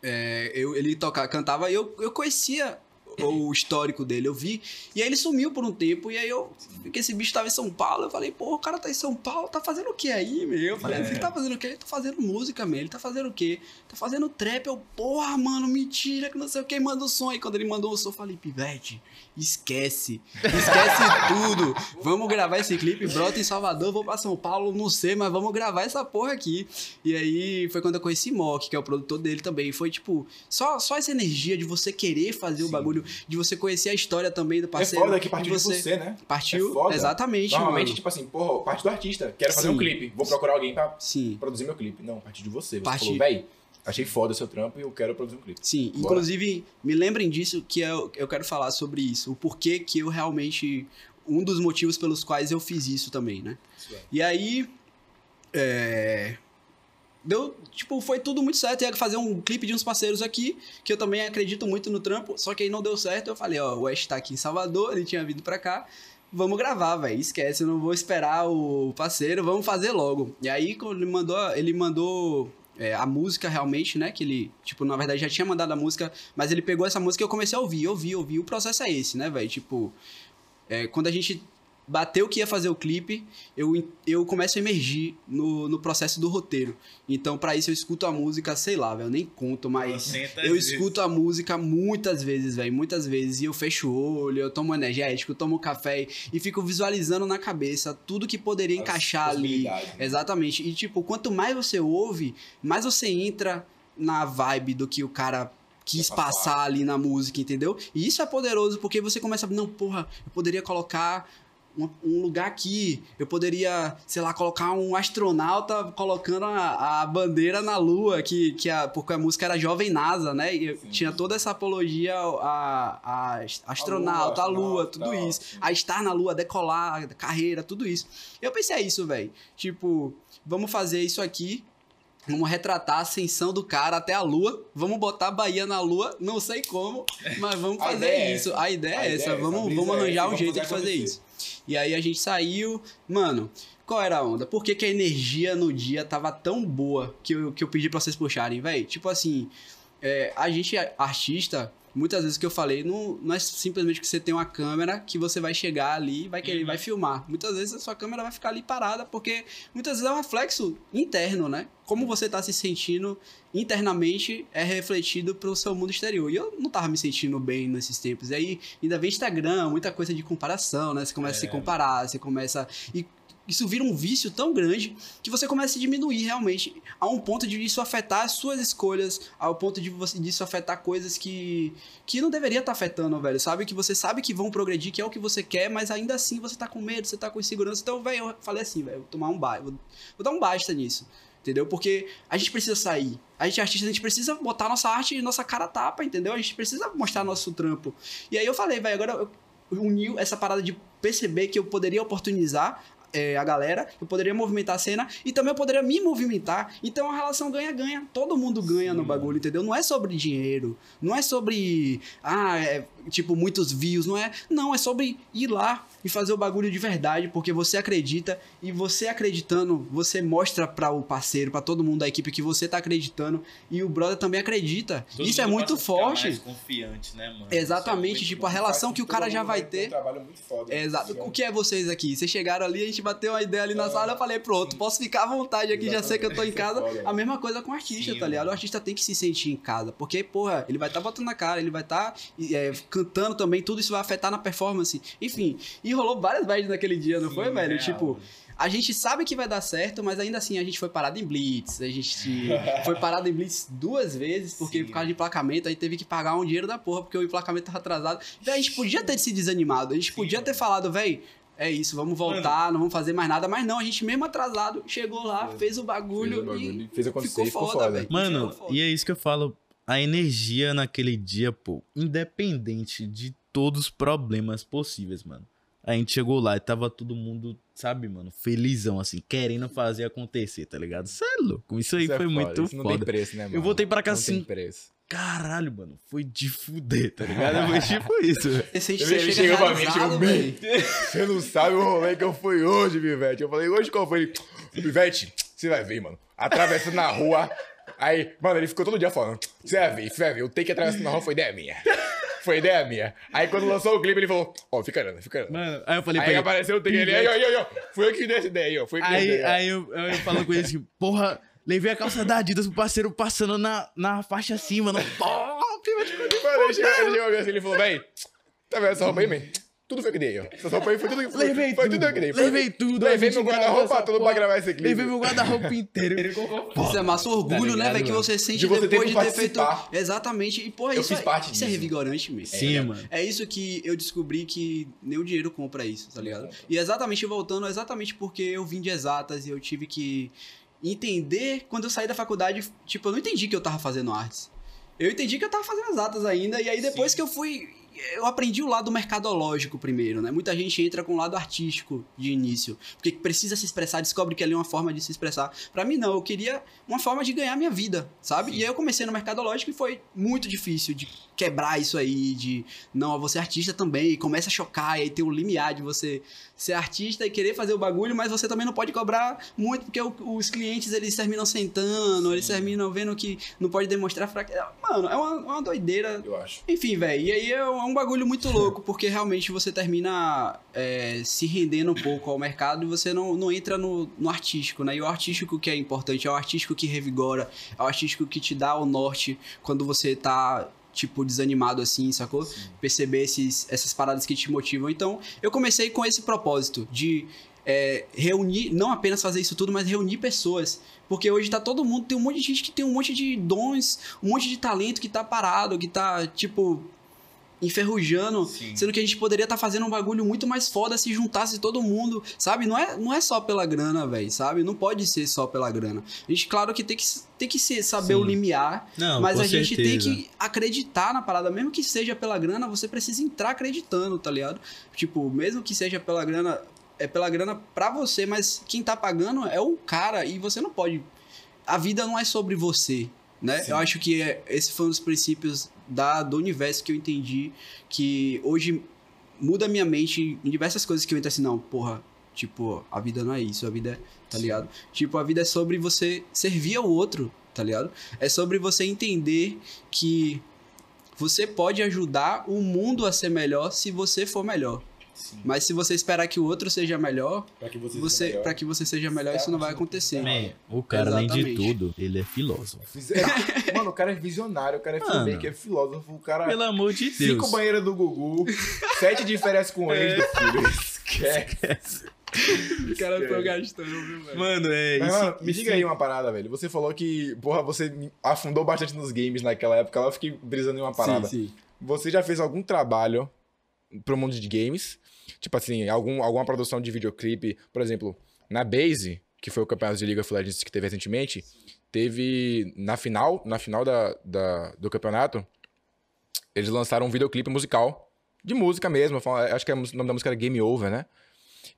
É, eu, ele tocava, cantava e eu, eu conhecia o histórico dele, eu vi. E aí ele sumiu por um tempo, e aí eu vi que esse bicho tava em São Paulo. Eu falei, pô, o cara tá em São Paulo, tá fazendo o que aí, meu? Eu falei, é. ele tá fazendo o quê? Ele tá fazendo música, meu. Ele tá fazendo o quê? Tá fazendo trap. Eu, porra, mano, mentira, que não sei o que, manda o som. Aí quando ele mandou o som, eu falei, pivete, esquece. Esquece tudo. Vamos gravar esse clipe, brota em Salvador, vou pra São Paulo, não sei, mas vamos gravar essa porra aqui. E aí foi quando eu conheci Mock, que é o produtor dele também. Foi tipo, só, só essa energia de você querer fazer Sim. o bagulho de você conhecer a história também do parceiro. É foda que partiu de você, de você né? Partiu, é exatamente. Normalmente, mano. tipo assim, porra, parte do artista. Quero fazer Sim. um clipe, vou procurar alguém pra Sim. produzir meu clipe. Não, partiu de você. Você Parti... falou, véi, achei foda o seu trampo e eu quero produzir um clipe. Sim, Bora. inclusive, me lembrem disso que eu, eu quero falar sobre isso. O porquê que eu realmente... Um dos motivos pelos quais eu fiz isso também, né? Isso é. E aí... É deu, tipo, foi tudo muito certo. Ia fazer um clipe de uns parceiros aqui, que eu também acredito muito no trampo, só que aí não deu certo. Eu falei, ó, o West tá aqui em Salvador, ele tinha vindo pra cá. Vamos gravar, velho. Esquece, eu não vou esperar o parceiro, vamos fazer logo. E aí, quando ele mandou, ele mandou é, a música realmente, né? Que ele, tipo, na verdade já tinha mandado a música, mas ele pegou essa música e eu comecei a ouvir, ouvir, ouvir. O processo é esse, né, velho? Tipo, é, quando a gente bateu que ia fazer o clipe, eu, eu começo a emergir no, no processo do roteiro. Então, para isso, eu escuto a música, sei lá, velho, nem conto, mas eu escuto a música muitas vezes, velho, muitas vezes. E eu fecho o olho, eu tomo energético, eu tomo café e fico visualizando na cabeça tudo que poderia As encaixar ali. Né? Exatamente. E, tipo, quanto mais você ouve, mais você entra na vibe do que o cara quis passar ali na música, entendeu? E isso é poderoso porque você começa a, não, porra, eu poderia colocar um, um, lugar aqui. Eu poderia, sei lá, colocar um astronauta colocando a, a bandeira na Lua, que, que a, porque a música era Jovem NASA, né? E Sim. tinha toda essa apologia a, a astronauta, a Lua, a Lua tudo isso. A estar na Lua, decolar, carreira, tudo isso. Eu pensei, é isso, velho. Tipo, vamos fazer isso aqui. Vamos retratar a ascensão do cara até a lua. Vamos botar a Bahia na lua. Não sei como, mas vamos fazer é isso. A ideia a é essa. Ideia vamos, vamos arranjar um jeito de fazer isso. E aí a gente saiu. Mano, qual era a onda? Por que, que a energia no dia tava tão boa que eu, que eu pedi pra vocês puxarem, velho? Tipo assim, é, a gente, artista, muitas vezes que eu falei, não, não é simplesmente que você tem uma câmera que você vai chegar ali e vai querer, uhum. vai filmar. Muitas vezes a sua câmera vai ficar ali parada, porque muitas vezes é um reflexo interno, né? Como você tá se sentindo internamente é refletido pro seu mundo exterior. E eu não tava me sentindo bem nesses tempos. E aí ainda vem Instagram, muita coisa de comparação, né? Você começa é. a se comparar, você começa. E isso vira um vício tão grande que você começa a diminuir realmente a um ponto de isso afetar as suas escolhas, ao ponto de você disso afetar coisas que que não deveria estar tá afetando, velho. Sabe que você sabe que vão progredir, que é o que você quer, mas ainda assim você tá com medo, você tá com insegurança. Então, velho, eu falei assim, velho, vou tomar um basta, vou, vou dar um basta nisso. Entendeu? Porque a gente precisa sair. A gente artista, a gente precisa botar nossa arte e nossa cara tapa, entendeu? A gente precisa mostrar nosso trampo. E aí eu falei, velho, agora eu uni essa parada de perceber que eu poderia oportunizar é, a galera, eu poderia movimentar a cena e também eu poderia me movimentar. Então a relação ganha-ganha. Todo mundo ganha Sim. no bagulho, entendeu? Não é sobre dinheiro, não é sobre, ah, é, tipo, muitos views, não é. Não, é sobre ir lá e fazer o bagulho de verdade, porque você acredita e você acreditando, você mostra para o parceiro, para todo mundo da equipe que você tá acreditando e o brother também acredita. Todo Isso é muito forte. Mais confiante, né, mano? Exatamente, é tipo, a relação que o cara já vai ter. Um trabalho muito foda. Exato. O que é vocês aqui? Vocês chegaram ali, a gente bateu uma ideia ali na é. sala, eu falei, pronto, posso ficar à vontade aqui, Exatamente. já sei que eu tô em casa. A mesma coisa com o artista, Sim, tá ligado? O artista tem que se sentir em casa, porque, porra, ele vai estar tá botando na cara, ele vai estar tá, é, cantando também, tudo isso vai afetar na performance. Enfim, e rolou várias vezes naquele dia, não Sim, foi, velho? Tipo, a gente sabe que vai dar certo, mas ainda assim a gente foi parado em blitz, a gente foi parado em blitz duas vezes, porque Sim. por causa de emplacamento, aí teve que pagar um dinheiro da porra, porque o emplacamento tava atrasado. Véi, a gente podia ter se desanimado, a gente Sim. podia ter falado, velho, é isso, vamos voltar, Mano. não vamos fazer mais nada, mas não, a gente mesmo atrasado chegou lá, fez o bagulho, fez o bagulho e fez acontecer, ficou foda, velho. Mano, e é isso que eu falo, a energia naquele dia, pô, independente de todos os problemas possíveis, mano. A gente chegou lá e tava todo mundo, sabe, mano, felizão, assim, querendo fazer acontecer, tá ligado? Cê é louco. Isso aí isso é foi é muito isso foda. Não tem preço, né, mano? Eu voltei pra casa não assim. Tem preço. Caralho, mano, foi de fuder, tá ligado? Foi tipo isso. Esse ele chegou pra mim, chegou bem. Você não sabe o rolê que eu fui hoje, Vivete. Eu falei, hoje qual foi? Vivete, você vai ver, mano. Atravessando na rua. Aí, mano, ele ficou todo dia falando: Você vai ver, você vai ver, eu que atravessar na rua foi ideia minha. Foi ideia minha. Aí quando lançou o clipe, ele falou: Ó, oh, fica olhando, fica olhando. Mano, aí eu falei Aí apareceu o ele, aí, aí, aí, fui eu que dei essa ideia aí, ó. Foi aí, ideia. aí eu, eu, eu falo com ele assim: Porra, levei a calça da Adidas pro parceiro passando na, na faixa acima, no top. Mano, ele chegou, ele chegou assim, ele falou: Véi, tá vendo essa roupa aí, man? Tudo foi que dei, ó. Essa roupa aí foi tudo que Levei foi tudo. tudo que dei. Levei tudo. Levei meu guarda-roupa todo pra gravar esse clipe. Levei meu guarda-roupa inteiro. Isso é massa orgulho, tá né, velho? Que você sente de você depois ter de ter feito. Exatamente. E, porra, isso, é, isso é revigorante mesmo. Sim, é, mano. É isso que eu descobri que nem o dinheiro compra isso, tá ligado? E exatamente voltando, exatamente porque eu vim de exatas e eu tive que entender quando eu saí da faculdade. Tipo, eu não entendi que eu tava fazendo artes. Eu entendi que eu tava fazendo exatas ainda. E aí depois Sim. que eu fui eu aprendi o lado mercadológico primeiro, né? Muita gente entra com o lado artístico de início, porque precisa se expressar, descobre que ali é uma forma de se expressar. Para mim não, eu queria uma forma de ganhar minha vida, sabe? Sim. E aí eu comecei no mercadológico e foi muito difícil de quebrar isso aí, de não, você é artista também, e começa a chocar, e aí tem o um limiar de você ser artista e querer fazer o bagulho, mas você também não pode cobrar muito, porque os clientes eles terminam sentando, Sim. eles terminam vendo que não pode demonstrar fraqueza. Mano, é uma, uma doideira. Eu acho. Enfim, velho, e aí é um bagulho muito louco, porque realmente você termina é, se rendendo um pouco ao mercado e você não, não entra no, no artístico, né? E o artístico que é importante, é o artístico que revigora, é o artístico que te dá o norte quando você tá tipo, desanimado assim, sacou? Sim. Perceber esses, essas paradas que te motivam. Então, eu comecei com esse propósito de é, reunir, não apenas fazer isso tudo, mas reunir pessoas. Porque hoje tá todo mundo, tem um monte de gente que tem um monte de dons, um monte de talento que tá parado, que tá, tipo, enferrujando, Sim. sendo que a gente poderia estar tá fazendo um bagulho muito mais foda se juntasse todo mundo, sabe? Não é, não é só pela grana, velho, sabe? Não pode ser só pela grana. A gente, claro que tem que, tem que ser, saber Sim. o limiar, não, mas a gente tem que acreditar na parada, mesmo que seja pela grana, você precisa entrar acreditando, tá ligado? Tipo, mesmo que seja pela grana, é pela grana pra você, mas quem tá pagando é o cara e você não pode. A vida não é sobre você, né? Sim. Eu acho que é, esse foi um dos princípios da, do universo que eu entendi, que hoje muda minha mente em diversas coisas que eu entro assim, não, porra, tipo, a vida não é isso, a vida é, tá ligado? Tipo, a vida é sobre você servir ao outro, tá ligado? É sobre você entender que você pode ajudar o mundo a ser melhor se você for melhor. Sim. Mas se você esperar que o outro seja melhor, para que você, você para que você seja melhor, isso não vai acontecer. O cara, Exatamente. além de tudo, ele é filósofo. Mano, o cara é visionário, o cara é filmmaker, é filósofo, o cara. Pelo amor de Deus. Cinco banheiras do Gugu, sete diferenças com o ex do filho. Esquece. Os caras estão gastando, viu, velho? Mano, é Mas, isso. Mano, me diga aí uma parada, velho. Você falou que, porra, você afundou bastante nos games naquela época. Eu fiquei brisando em uma parada. Sim, sim. Você já fez algum trabalho pro mundo de games? Tipo assim, algum, alguma produção de videoclipe, por exemplo, na Base, que foi o campeonato de League of Legends que teve recentemente, teve na final, na final da, da, do campeonato, eles lançaram um videoclipe musical, de música mesmo, acho que o nome da música era Game Over, né?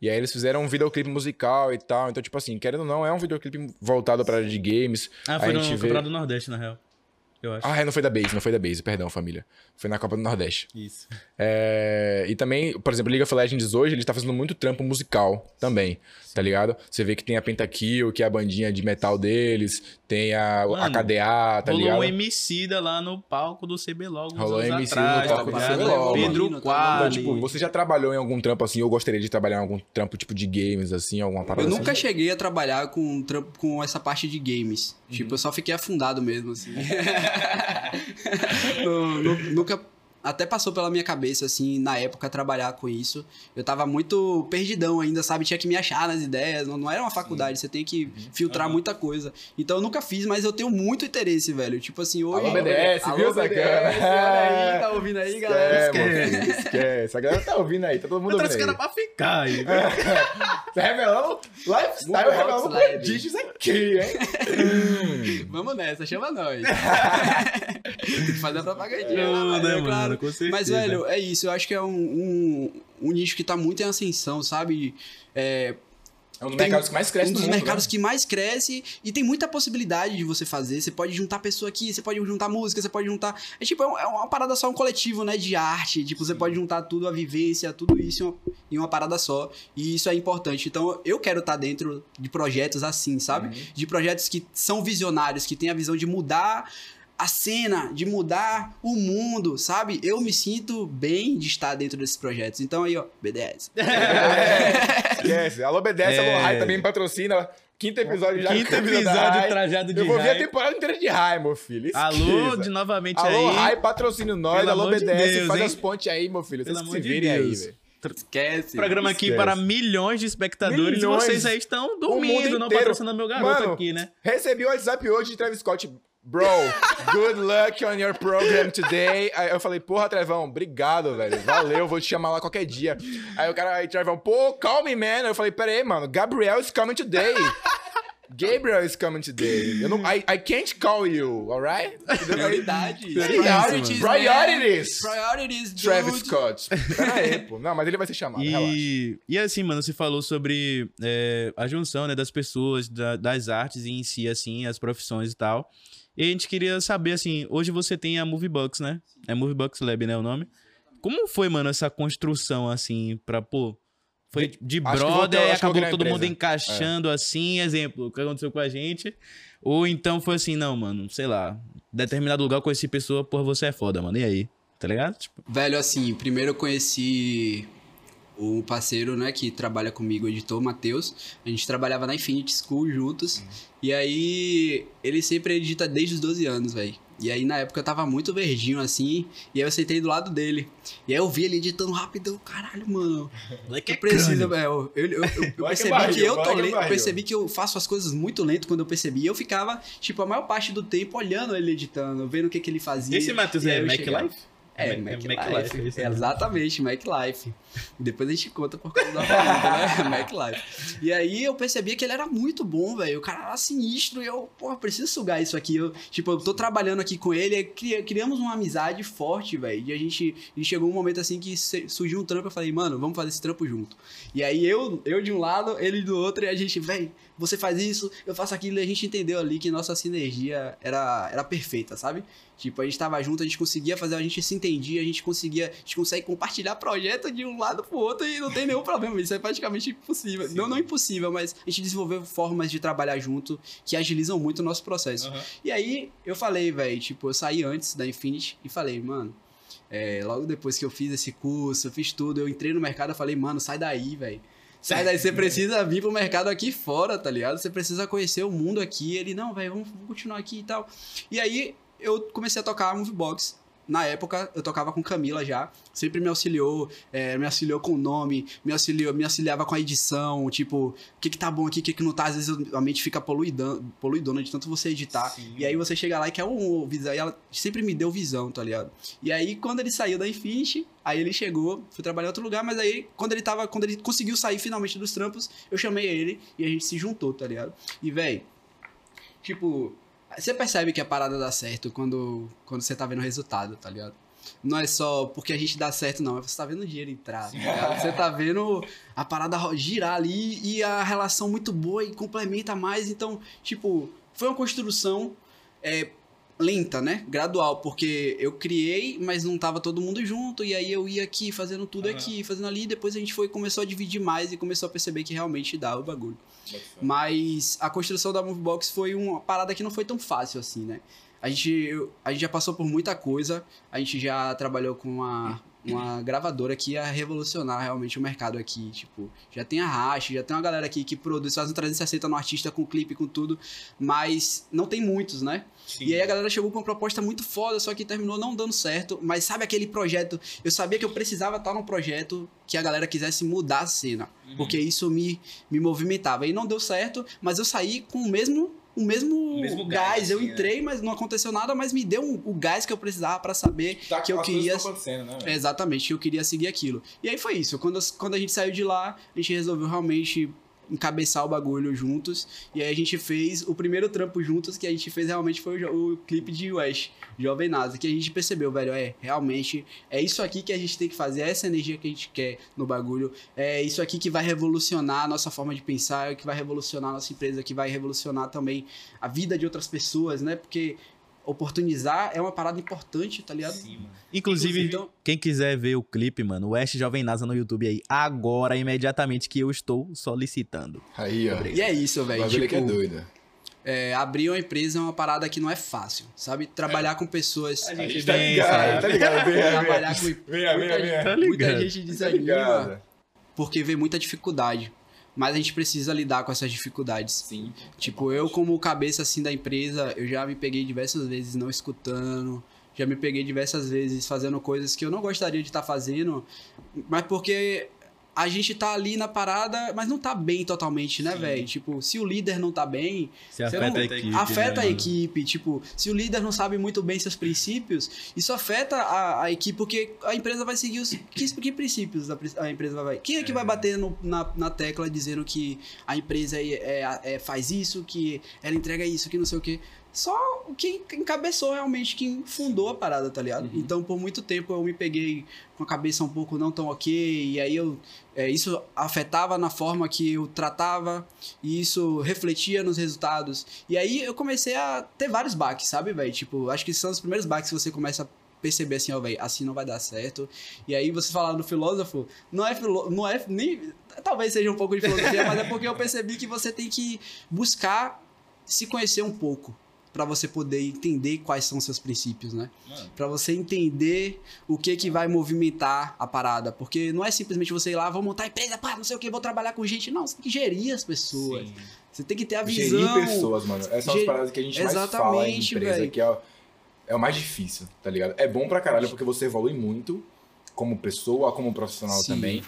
E aí eles fizeram um videoclipe musical e tal. Então, tipo assim, querendo ou não, é um videoclipe voltado para de games. Ah, foi no Campeonato do Nordeste, na real eu acho. Ah, é, não foi da Base, não foi da Base, perdão, família. Foi na Copa do Nordeste. Isso. É, e também, por exemplo, League of Legends hoje, ele tá fazendo muito trampo musical também. Tá ligado? Você vê que tem a Pentakill, que é a bandinha de metal deles, tem a, Mano, a KDA, tá ligado? Rolou um Emicida lá no palco do CBLOG Rolou um Emicida no palco tá do CBLOG. Pedro Quadro. Então, tipo, você já trabalhou em algum trampo assim? Eu gostaria de trabalhar em algum trampo tipo de games, assim, alguma parada Eu assim? nunca cheguei a trabalhar com, com essa parte de games. Uhum. Tipo, eu só fiquei afundado mesmo, assim. nunca até passou pela minha cabeça, assim, na época, trabalhar com isso. Eu tava muito perdidão ainda, sabe? Tinha que me achar nas ideias. Não, não era uma faculdade, Sim. você tem que uhum. filtrar uhum. muita coisa. Então eu nunca fiz, mas eu tenho muito interesse, velho. Tipo assim, hoje. Alô, BDS, Alô, viu, BDS, Olha aí, tá ouvindo aí, galera? Esquece. Esquece. A galera tá ouvindo aí, tá todo mundo ouvindo. Eu cara pra ficar aí. Você revelando lifestyle, revelando prodígios aqui, hein? Vamos nessa, chama nós. tem que fazer a propagandinha. Não, né, né, claro com certeza. Mas, velho, é isso. Eu acho que é um, um, um nicho que tá muito em ascensão, sabe? É, é um dos tem, mercados que mais cresce Um dos mundo, mercados né? que mais cresce e tem muita possibilidade de você fazer. Você pode juntar pessoa aqui, você pode juntar música, você pode juntar. É tipo, é, é uma parada só, um coletivo, né? De arte. Tipo, você pode juntar tudo, a vivência, tudo isso em uma, parada só. E isso é importante. Então, eu quero estar tá dentro de projetos assim, sabe? Uhum. De projetos que são visionários, que têm a visão de mudar a cena, de mudar o mundo, sabe? Eu me sinto bem de estar dentro desses projetos. Então aí, ó, BDS. É, esquece. Alô, BDS, é. alô, Rai também patrocina. Quinto episódio já. Quinto episódio trajado de Eu vou ver a temporada inteira de Rai, meu filho. Esqueça. Alô, de novamente alô, aí. Alô, Rai, patrocina nós. Pelo alô, BDS, de Deus, faz hein? as pontes aí, meu filho. Vocês se virem aí, velho. Esquece. Programa aqui esquece. para milhões de espectadores milhões. e vocês aí estão dormindo, não patrocinando meu garoto Mano, aqui, né? Recebi o WhatsApp hoje de Travis Scott. Bro, good luck on your program today. Aí eu falei, porra, Trevão, obrigado, velho. Valeu, vou te chamar lá qualquer dia. Aí o cara, aí Trevão, pô, call me, man. Eu falei, pera aí, mano, Gabriel is coming today. Gabriel is coming today. Eu não, I, I can't call you, alright? Prioridade. Priorities. Priorities. Priorities, dude. Travis Scott. Pera aí, pô. Não, mas ele vai ser chamado, E, relaxa. e assim, mano, você falou sobre é, a junção, né, das pessoas, da- das artes em si, assim, as profissões e tal. E a gente queria saber, assim, hoje você tem a Moviebucks, né? É Moviebucks Lab, né, o nome? Como foi, mano, essa construção, assim, pra, pô... Foi de Acho brother, ter- e acabou todo mundo empresa. encaixando, assim, exemplo, o que aconteceu com a gente. Ou então foi assim, não, mano, sei lá, determinado lugar eu conheci pessoa, porra, você é foda, mano, e aí? Tá ligado? Tipo, Velho, assim, primeiro eu conheci o parceiro, né, que trabalha comigo, o editor Matheus. A gente trabalhava na Infinity School juntos. E aí, ele sempre edita desde os 12 anos, velho. E aí, na época, eu tava muito verdinho, assim, e aí eu sentei do lado dele. E aí eu vi ele editando rapidão, caralho, mano. Eu preciso, velho. Eu, eu, eu, eu que percebi barril, que eu tô lento. Barril. percebi que eu faço as coisas muito lento quando eu percebi. E eu ficava, tipo, a maior parte do tempo olhando ele editando, vendo o que, que ele fazia. esse Matheus é Mac chegava- Life? É, É Mac, Mac Life. Life, isso, né? Exatamente, Mac Life. Depois a gente conta por causa da pergunta, né? Mac Life. E aí eu percebia que ele era muito bom, velho. O cara era sinistro e eu, pô, preciso sugar isso aqui. Eu, tipo, eu tô trabalhando aqui com ele, cri- criamos uma amizade forte, velho. E a gente, e chegou um momento assim que surgiu um trampo, eu falei, mano, vamos fazer esse trampo junto. E aí eu, eu de um lado, ele do outro, e a gente, velho, você faz isso, eu faço aquilo, e a gente entendeu ali que nossa sinergia era, era perfeita, sabe? Tipo, a gente tava junto, a gente conseguia fazer, a gente se entendia, a gente conseguia, a gente consegue compartilhar projeto de um lado pro outro e não tem nenhum problema. Isso é praticamente impossível. Não, não impossível, mas a gente desenvolveu formas de trabalhar junto que agilizam muito o nosso processo. E aí eu falei, velho, tipo, eu saí antes da Infinity e falei, mano. é, logo depois que eu fiz esse curso, eu fiz tudo, eu entrei no mercado, eu falei, mano, sai daí, velho. Sai daí, você precisa vir pro mercado aqui fora, tá ligado? Você precisa conhecer o mundo aqui. Ele, não, velho, vamos, vamos continuar aqui e tal. E aí eu comecei a tocar Movebox. Na época, eu tocava com Camila já. Sempre me auxiliou, é, me auxiliou com o nome, me auxiliou, me auxiliava com a edição, tipo, o que que tá bom aqui, o que que não tá. Às vezes a mente fica poluidão, poluidona de tanto você editar. E aí você chega lá e quer um visão. E ela sempre me deu visão, tá ligado? E aí, quando ele saiu da Infinity, aí ele chegou, foi trabalhar em outro lugar, mas aí, quando ele tava, quando ele conseguiu sair finalmente dos trampos, eu chamei ele e a gente se juntou, tá ligado? E, velho, tipo, você percebe que a parada dá certo quando, quando você tá vendo o resultado, tá ligado? Não é só porque a gente dá certo, não. é Você tá vendo o dinheiro entrar. tá? Você tá vendo a parada girar ali e a relação muito boa e complementa mais. Então, tipo, foi uma construção é, lenta, né? Gradual, porque eu criei, mas não tava todo mundo junto, e aí eu ia aqui fazendo tudo aqui, fazendo ali, e depois a gente foi começou a dividir mais e começou a perceber que realmente dá o bagulho. Mas a construção da Movebox foi uma parada que não foi tão fácil assim, né? A gente, a gente já passou por muita coisa, a gente já trabalhou com uma, uma gravadora que ia revolucionar realmente o mercado aqui. Tipo, já tem a Rache, já tem uma galera aqui que produz, faz um 360 no artista com clipe, com tudo, mas não tem muitos, né? E aí a galera chegou com uma proposta muito foda, só que terminou não dando certo. Mas sabe aquele projeto? Eu sabia que eu precisava estar num projeto que a galera quisesse mudar a cena. Porque isso me, me movimentava. E não deu certo, mas eu saí com o mesmo. O mesmo, O mesmo gás, gás, eu assim, né? entrei, mas não aconteceu nada, mas me deu um- o gás que eu precisava pra saber Tá, que eu queria. né? Exatamente, eu queria seguir aquilo. E aí foi isso. Quando, quando a gente saiu de lá, a gente resolveu realmente encabeçar o bagulho juntos. E aí a gente fez o primeiro trampo juntos que a gente fez realmente foi o, o clipe de West, Jovem NASA, que a gente percebeu, velho, é, realmente é isso aqui que a gente tem que fazer, é essa energia que a gente quer no bagulho, é isso aqui que vai revolucionar a nossa forma de pensar, que vai revolucionar a nossa empresa, que vai revolucionar também a vida de outras pessoas, né? Porque oportunizar é uma parada importante, tá ligado? Inclusive, Então- quem quiser ver o clipe, mano, West Jovem NASA no YouTube aí, agora, imediatamente, que eu estou solicitando. Aí, ó. E é isso, O velho. Tipo, que é doido. é, abrir uma empresa é uma parada que não é fácil, sabe? Trabalhar com pessoas. A A gente gente tá vem, ligado, sabe? tá ligado. Vem, vem. Trabalhar com. Muita, venha. Tá muita ligado. gente Tá desanima ligado. porque vê muita dificuldade. Mas a gente precisa lidar com essas dificuldades. Sim. Tipo, eu como cabeça assim da empresa, eu já me peguei diversas vezes não escutando, já me peguei diversas vezes fazendo coisas que eu não gostaria de estar fazendo, mas porque a gente tá ali na parada, mas não tá bem totalmente, né, velho? Tipo, se o líder não tá bem, se afeta não, a equipe. Afeta né, a equipe. Tipo, se o líder não sabe muito bem seus princípios, isso afeta a, a equipe, porque a empresa vai seguir os. Que, que princípios a, a empresa vai. Quem é que é. vai bater no, na, na tecla dizendo que a empresa é, é, é, faz isso, que ela entrega isso, que não sei o quê? Só quem encabeçou realmente, quem fundou a parada, tá ligado? Uhum. Então, por muito tempo eu me peguei com a cabeça um pouco não tão ok, e aí eu. É, isso afetava na forma que eu tratava, e isso refletia nos resultados. E aí eu comecei a ter vários baques, sabe, velho? Tipo, acho que são os primeiros baques que você começa a perceber assim, ó, velho, assim não vai dar certo. E aí você falar do filósofo, não é, não é nem. Talvez seja um pouco de filosofia, mas é porque eu percebi que você tem que buscar se conhecer um pouco para você poder entender quais são seus princípios, né? Para você entender o que que vai movimentar a parada, porque não é simplesmente você ir lá, vou montar empresa, pá, não sei o que, vou trabalhar com gente, não, você tem que gerir as pessoas. Sim. Você tem que ter a visão. Gerir pessoas, mano. Essas são as paradas que a gente mais fala em empresa, véio. que é, é o mais difícil, tá ligado? É bom pra caralho porque você evolui muito como pessoa, como profissional Sim. também.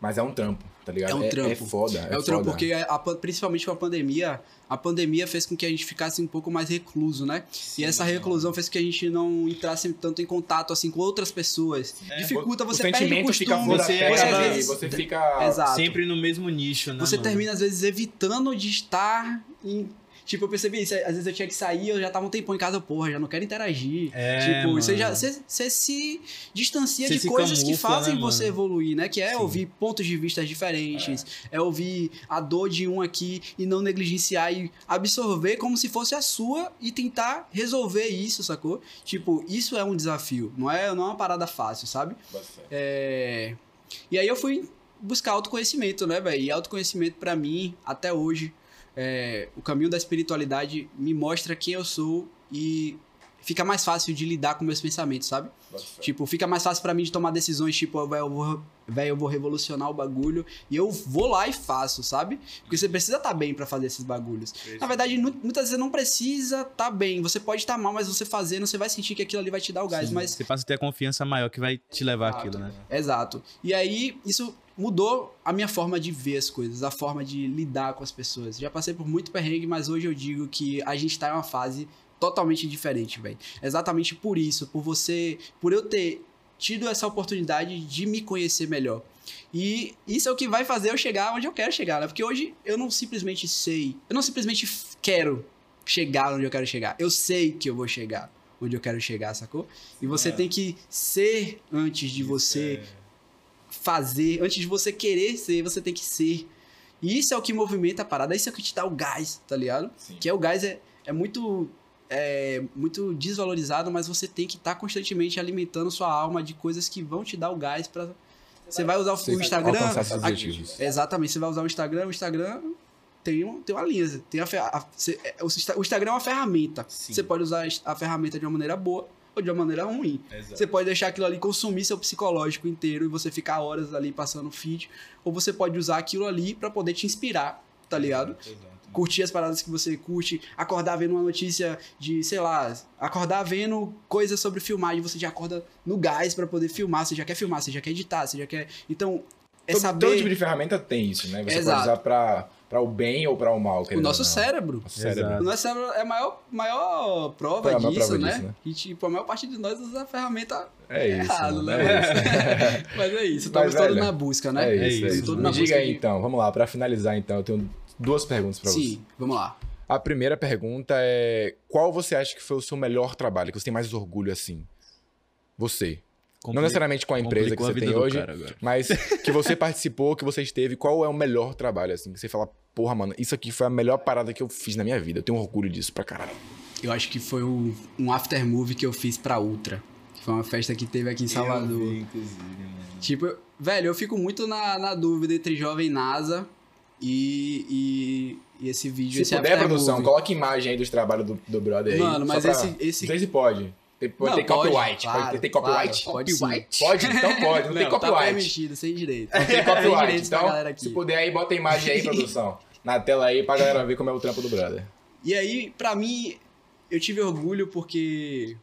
Mas é um trampo, tá ligado? É um trampo. É, é foda. É, é um trampo, porque a, principalmente com a pandemia, a pandemia fez com que a gente ficasse um pouco mais recluso, né? Sim, e essa reclusão fez com que a gente não entrasse tanto em contato assim com outras pessoas. É, Dificulta, você o perde o costume. Fica você, você, às vezes, você fica Exato. sempre no mesmo nicho, né? Você mano? termina às vezes evitando de estar em Tipo, eu percebi isso. Às vezes eu tinha que sair, eu já tava um tempão em casa, porra, já não quero interagir. É, tipo, você já você, você se distancia você de se coisas camufla, que fazem né, você evoluir, né? Que é Sim. ouvir pontos de vista diferentes, é. é. ouvir a dor de um aqui e não negligenciar e absorver como se fosse a sua e tentar resolver isso, sacou? Tipo, isso é um desafio, não é, não é uma parada fácil, sabe? É... E aí eu fui buscar autoconhecimento, né, velho? E autoconhecimento para mim, até hoje, é, o caminho da espiritualidade me mostra quem eu sou e fica mais fácil de lidar com meus pensamentos, sabe? Tipo, fica mais fácil para mim de tomar decisões, tipo, velho, eu vou, eu vou revolucionar o bagulho e eu vou lá e faço, sabe? Porque você precisa estar tá bem para fazer esses bagulhos. Na verdade, muitas vezes não precisa estar tá bem. Você pode estar tá mal, mas você fazendo, você vai sentir que aquilo ali vai te dar o gás, Sim, mas você passa a ter a confiança maior que vai te levar Exato, aquilo, né? Exato. E aí, isso mudou a minha forma de ver as coisas, a forma de lidar com as pessoas. Já passei por muito perrengue, mas hoje eu digo que a gente tá em uma fase totalmente diferente, velho. Exatamente por isso, por você, por eu ter tido essa oportunidade de me conhecer melhor. E isso é o que vai fazer eu chegar onde eu quero chegar, né? Porque hoje eu não simplesmente sei, eu não simplesmente quero chegar onde eu quero chegar. Eu sei que eu vou chegar onde eu quero chegar, sacou? E você é. tem que ser antes de isso você é fazer, antes de você querer ser, você tem que ser. E isso é o que movimenta a parada, isso é o que te dá o gás, tá ligado? Sim. Que é o gás é, é muito é muito desvalorizado, mas você tem que estar tá constantemente alimentando sua alma de coisas que vão te dar o gás para você vai usar o, o Instagram. A, exatamente, você vai usar o Instagram, o Instagram tem, um, tem uma linha, tem a, a, você, é, o Instagram é uma ferramenta. Sim. Você pode usar a ferramenta de uma maneira boa ou de uma maneira ruim. Exato. Você pode deixar aquilo ali consumir seu psicológico inteiro e você ficar horas ali passando feed, ou você pode usar aquilo ali para poder te inspirar, tá ligado? Exato, exato. Curtir as paradas que você curte, acordar vendo uma notícia de, sei lá, acordar vendo coisas sobre filmagem, você já acorda no gás para poder filmar, você já quer filmar, você já quer editar, você já quer. Então, é todo, saber. Todo tipo de ferramenta tem isso, né? Você Exato. pode usar pra para o bem ou para o mal. O nosso cérebro. Nosso cérebro. O nosso cérebro é a maior, maior prova, a maior disso, prova né? Disso, né? Que, tipo, a maior parte de nós usa a ferramenta é isso, errado, né? É Mas é isso, estamos todos na busca, né? É isso. É isso. Me diga aí, de... então, vamos lá, para finalizar, então, eu tenho duas perguntas para você. Sim, vamos lá. A primeira pergunta é: qual você acha que foi o seu melhor trabalho, que você tem mais orgulho assim? Você. Compli... Não necessariamente com a empresa que você tem hoje, mas que você participou, que você esteve, qual é o melhor trabalho, assim? Que você fala, porra, mano, isso aqui foi a melhor parada que eu fiz na minha vida. Eu tenho orgulho disso pra caralho. Eu acho que foi um, um after movie que eu fiz pra Ultra. Que foi uma festa que teve aqui em Salvador. Eu vi, inclusive, mano. Tipo, velho, eu fico muito na, na dúvida entre Jovem NASA e, e, e esse vídeo. Se esse puder, produção, movie. coloca imagem aí dos trabalhos do, do brother aí. Mano, mas pra... esse, esse. Não sei se pode. Tem, pode não, ter pode, copyright. Claro, pode ter copyright. Claro, pode, copyright. pode, então pode. Não, não tem tá copyright. Tá permitido, sem direito. Não tem copyright. então, se puder aí, bota a imagem aí, produção. Na tela aí, pra galera ver como é o trampo do brother. E aí, pra mim, eu tive orgulho porque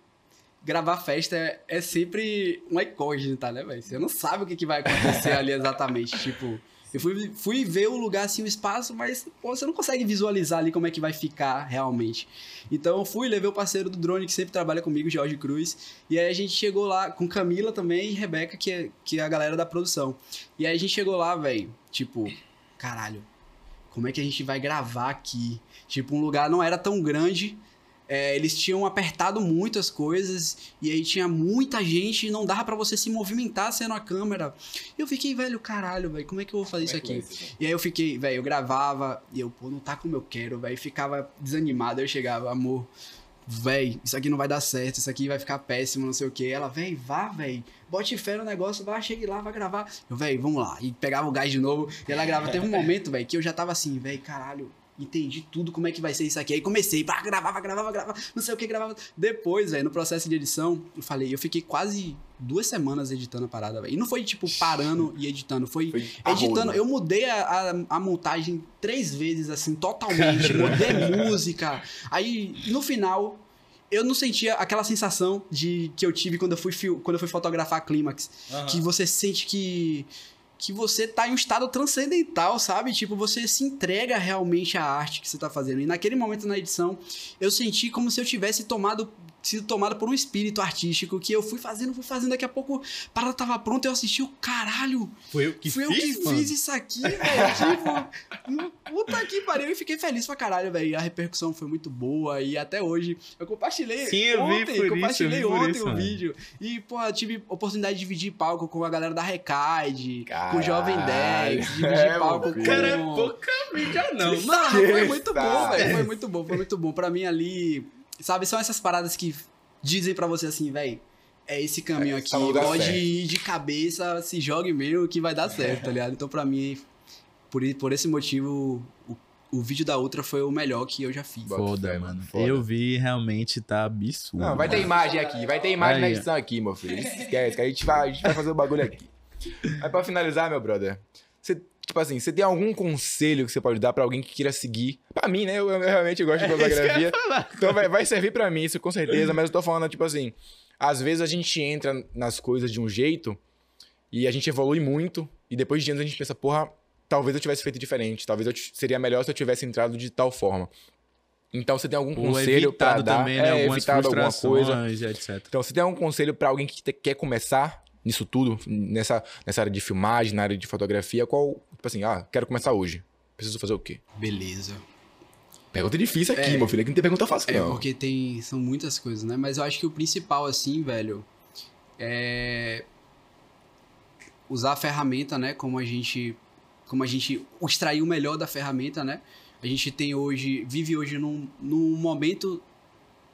gravar festa é, é sempre uma incógnita, né, velho? Você não sabe o que, que vai acontecer ali exatamente. Tipo, eu fui, fui ver o lugar, assim, o espaço, mas pô, você não consegue visualizar ali como é que vai ficar realmente. Então eu fui, levei o parceiro do drone que sempre trabalha comigo, Jorge Cruz. E aí a gente chegou lá com Camila também e Rebeca, que é, que é a galera da produção. E aí a gente chegou lá, velho, tipo, caralho, como é que a gente vai gravar aqui? Tipo, um lugar não era tão grande, é, eles tinham apertado muito as coisas e aí tinha muita gente e não dava para você se movimentar sendo a câmera. Eu fiquei, velho, caralho, velho, como é que eu vou fazer como isso é aqui? E aí eu fiquei, velho, eu gravava e eu, pô, não tá como eu quero, velho, ficava desanimado. Aí eu chegava, amor, velho, isso aqui não vai dar certo, isso aqui vai ficar péssimo, não sei o que. Ela, velho, vá, velho, bote fé no negócio, vá, chegue lá, vai gravar. Eu, velho, vamos lá. E pegava o gás de novo e ela gravava. Teve um momento, velho, que eu já tava assim, velho, caralho entendi tudo como é que vai ser isso aqui. Aí comecei, pá, gravava, gravava, gravava, não sei o que, gravava. Depois, velho, no processo de edição, eu falei, eu fiquei quase duas semanas editando a parada, velho. E não foi, tipo, parando e editando, foi, foi editando. Eu mudei a, a, a, montagem três vezes, assim, totalmente. mudei música. Aí, no final, eu não sentia aquela sensação de que eu tive quando eu fui, quando eu fui fotografar a Clímax. Uhum. Que você sente que que você tá em um estado transcendental, sabe? Tipo, você se entrega realmente à arte que você tá fazendo. E naquele momento na edição, eu senti como se eu tivesse tomado sido tomado por um espírito artístico que eu fui fazendo, fui fazendo, daqui a pouco a parada tava pronta e eu assisti o caralho. Foi eu que Foi fiz, eu que mano. fiz isso aqui, velho. tipo, puta que pariu. E fiquei feliz pra caralho, velho. A repercussão foi muito boa e até hoje eu compartilhei Sim, eu ontem, vi compartilhei isso, ontem isso, o vídeo. E, pô, tive oportunidade de dividir palco com a galera da Recaide, com o Jovem 10, dividir é, palco com... Cara, é pouca mídia não. Mano, foi muito bom, velho. Foi muito bom, foi muito bom. Pra mim ali Sabe, são essas paradas que dizem para você assim, velho, é esse caminho é, aqui, pode certo. ir de cabeça, se jogue mesmo que vai dar certo, tá ligado? Então, pra mim, por, por esse motivo, o, o vídeo da outra foi o melhor que eu já fiz. Foda, mano. Foda. Eu vi, realmente tá absurdo. Não, vai ter imagem aqui, vai ter imagem Aí. na edição aqui, meu filho. Esquece, que a gente vai, a gente vai fazer o bagulho aqui. Mas pra finalizar, meu brother, Tipo assim, você tem algum conselho que você pode dar para alguém que queira seguir? Pra mim, né? Eu, eu realmente gosto de fotografia. É então vai, vai servir para mim, isso com certeza. Mas eu tô falando, tipo assim, às vezes a gente entra nas coisas de um jeito e a gente evolui muito. E depois de anos a gente pensa, porra, talvez eu tivesse feito diferente. Talvez eu seria melhor se eu tivesse entrado de tal forma. Então, você tem algum conselho para dar? Também, né? É, evitado alguma coisa. Etc. Então, você tem algum conselho para alguém que te, quer começar nisso tudo, nessa, nessa área de filmagem, na área de fotografia? Qual, Tipo assim, ah, quero começar hoje. Preciso fazer o quê? Beleza. Pergunta difícil aqui, é, meu filho. Aqui não tem pergunta fácil, é, não. É, porque tem... São muitas coisas, né? Mas eu acho que o principal, assim, velho, é... Usar a ferramenta, né? Como a gente... Como a gente extrair o melhor da ferramenta, né? A gente tem hoje... Vive hoje num, num momento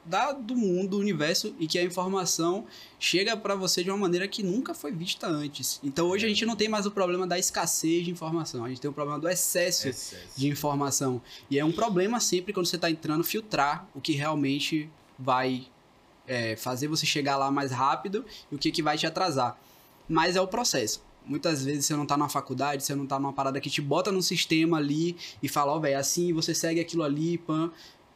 da, do mundo, do universo, e que a informação chega para você de uma maneira que nunca foi vista antes. Então hoje a gente não tem mais o problema da escassez de informação, a gente tem o problema do excesso, excesso. de informação. E é um problema sempre quando você está entrando filtrar o que realmente vai é, fazer você chegar lá mais rápido e o que, que vai te atrasar. Mas é o processo. Muitas vezes você não tá numa faculdade, você não tá numa parada que te bota num sistema ali e fala, ó, oh, velho, assim você segue aquilo ali, pan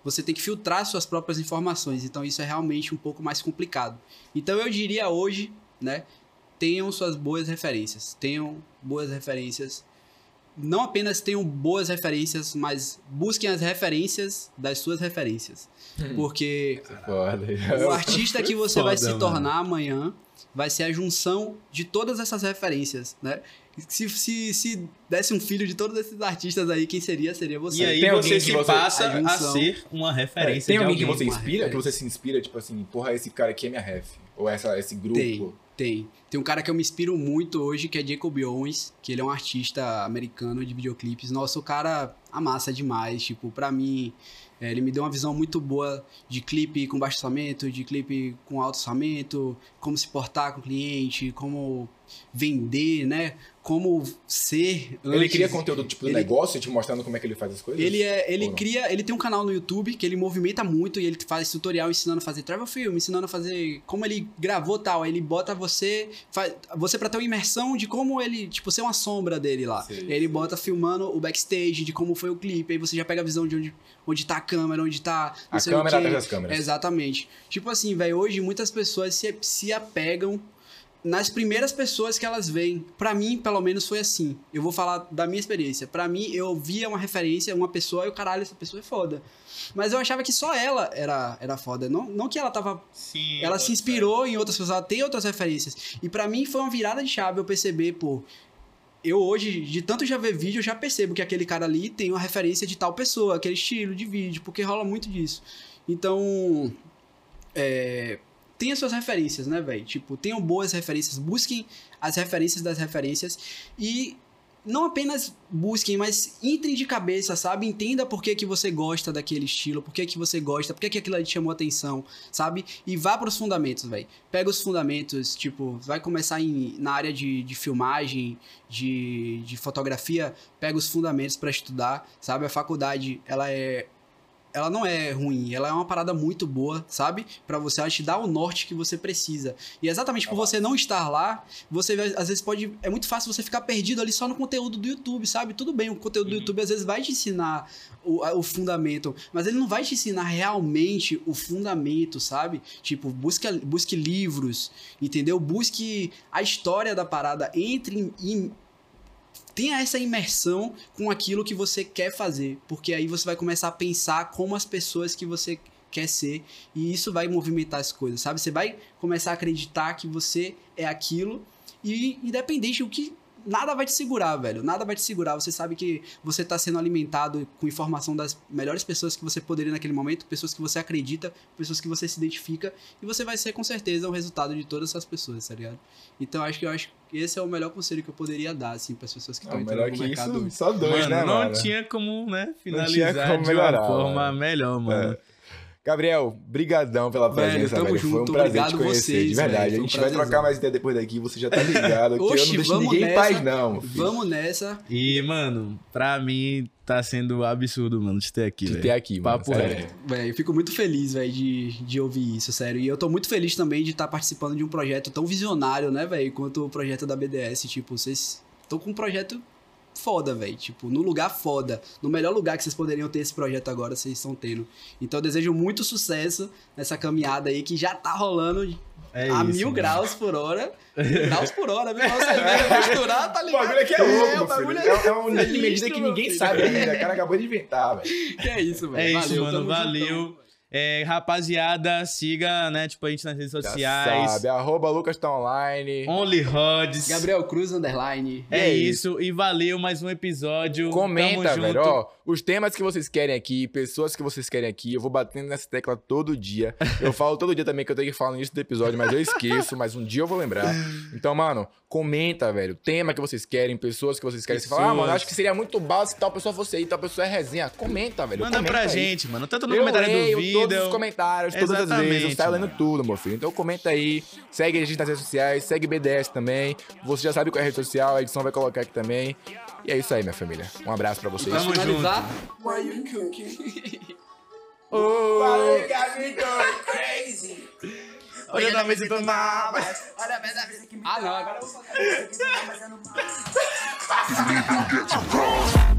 você tem que filtrar suas próprias informações. Então isso é realmente um pouco mais complicado. Então eu diria hoje, né, tenham suas boas referências, tenham boas referências. Não apenas tenham boas referências, mas busquem as referências das suas referências. Hum. Porque o artista que você Foda, vai se tornar mano. amanhã vai ser a junção de todas essas referências, né? Se, se, se desse um filho de todos esses artistas aí, quem seria? Seria você. E aí tem você se você, passa a, a, ser uma referência. É, tem alguém, alguém, que você inspira, que você se inspira, tipo assim, porra, esse cara aqui é minha ref. Ou essa, esse grupo. Tem, tem. Tem um cara que eu me inspiro muito hoje, que é Jacob Owens, que ele é um artista americano de videoclipes. Nossa, o cara amassa demais. Tipo, pra mim, é, ele me deu uma visão muito boa de clipe com baixo orçamento, de clipe com alto orçamento, como se portar com o cliente, como vender, né? Como ser. Antes. Ele cria conteúdo tipo ele, negócio, te mostrando como é que ele faz as coisas? Ele é, ele cria, ele tem um canal no YouTube que ele movimenta muito e ele faz tutorial ensinando a fazer travel film, ensinando a fazer como ele gravou tal. Aí ele bota você faz, você para ter uma imersão de como ele, tipo, ser uma sombra dele lá. Sim, ele sim. bota filmando o backstage de como foi o clipe, aí você já pega a visão de onde, onde tá a câmera, onde tá. a câmera atrás das câmeras. Exatamente. Tipo assim, velho, hoje muitas pessoas se, se apegam nas primeiras pessoas que elas veem. Para mim, pelo menos, foi assim. Eu vou falar da minha experiência. Para mim, eu via uma referência, uma pessoa, e o caralho, essa pessoa é foda. Mas eu achava que só ela era, era foda. Não, não que ela tava. Sim, ela se inspirou é. em outras pessoas, ela tem outras referências. E para mim foi uma virada de chave eu perceber, pô. Eu hoje, de tanto já ver vídeo, eu já percebo que aquele cara ali tem uma referência de tal pessoa, aquele estilo de vídeo, porque rola muito disso. Então. É, tenha suas referências, né, velho? Tipo, tenham boas referências, busquem as referências das referências e não apenas busquem, mas entrem de cabeça, sabe? Entenda por que, que você gosta daquele estilo, por que, que você gosta, por que, que aquilo ali te chamou atenção, sabe? E vá para os fundamentos, velho. Pega os fundamentos, tipo, vai começar em, na área de, de filmagem, de, de fotografia, pega os fundamentos para estudar, sabe? A faculdade, ela é ela não é ruim, ela é uma parada muito boa, sabe? Para você ela te dar o norte que você precisa. E exatamente por você não estar lá, você às vezes pode é muito fácil você ficar perdido ali só no conteúdo do YouTube, sabe? Tudo bem, o conteúdo do uhum. YouTube às vezes vai te ensinar o, o fundamento, mas ele não vai te ensinar realmente o fundamento, sabe? Tipo, busque, busque livros, entendeu? Busque a história da parada, entre em, tenha essa imersão com aquilo que você quer fazer, porque aí você vai começar a pensar como as pessoas que você quer ser e isso vai movimentar as coisas, sabe? Você vai começar a acreditar que você é aquilo e independente do que nada vai te segurar, velho. Nada vai te segurar. Você sabe que você está sendo alimentado com informação das melhores pessoas que você poderia naquele momento, pessoas que você acredita, pessoas que você se identifica, e você vai ser com certeza o resultado de todas essas pessoas, tá ligado? Então acho que eu acho que esse é o melhor conselho que eu poderia dar, assim, para as pessoas que estão entrando melhor no que mercado. Isso, só dois, mano, né, mano? Não tinha como, né, finalizar como de melhorar, uma forma mano. melhor, mano. É. Gabriel, brigadão pela presença, velho. velho. Junto, Foi um prazer te conhecer, vocês, de verdade. Véio, a gente vai trocar mais ideia depois daqui, você já tá ligado. Oxi, eu não deixo ninguém nessa, em paz, não. Vamos nessa. E, mano, pra mim tá sendo absurdo, mano, de ter aqui, De véio. ter aqui, mano. Papo reto. Velho, eu fico muito feliz, velho, de, de ouvir isso, sério. E eu tô muito feliz também de estar tá participando de um projeto tão visionário, né, velho, quanto o projeto da BDS. Tipo, vocês estão com um projeto foda, velho. Tipo, no lugar foda. No melhor lugar que vocês poderiam ter esse projeto agora, vocês estão tendo. Então eu desejo muito sucesso nessa caminhada aí que já tá rolando é a isso, mil mano. graus por hora. graus por hora, mil graus cerveja misturar, tá ligado? O bagulho aqui é louco, é, bagulho é, é um limite de medida que ninguém sabe ainda. O cara acabou de inventar, velho. Que é isso, velho. É isso, valeu, mano. Valeu. Juntão. É, rapaziada, siga, né, tipo, a gente nas redes sociais. sabe, arroba Lucas tá online. Only Rods. Gabriel Cruz, underline. É, isso. e valeu mais um episódio. Comenta, velho, ó, os temas que vocês querem aqui, pessoas que vocês querem aqui, eu vou batendo nessa tecla todo dia. Eu falo todo dia também que eu tenho que falar no início do episódio, mas eu esqueço, mas um dia eu vou lembrar. Então, mano, comenta, velho, tema que vocês querem, pessoas que vocês querem. Pessoas. Você fala, ah, mano, acho que seria muito básico se tal pessoa fosse aí, tal pessoa é resenha. Comenta, velho. Manda comenta pra aí. gente, mano, tanto no eu comentário leio do vídeo todos os comentários, todas Exatamente, as vezes. Eu saio lendo tudo, meu filho. Então comenta aí, segue a gente nas redes sociais, segue BDS também. Você já sabe qual é a rede social, a edição vai colocar aqui também. E é isso aí, minha família. Um abraço pra vocês. Vamos finalizar. Why you cooking? oh, crazy. Olha na mesa do mar. Olha a mesa. Ah, não, agora eu vou fazer.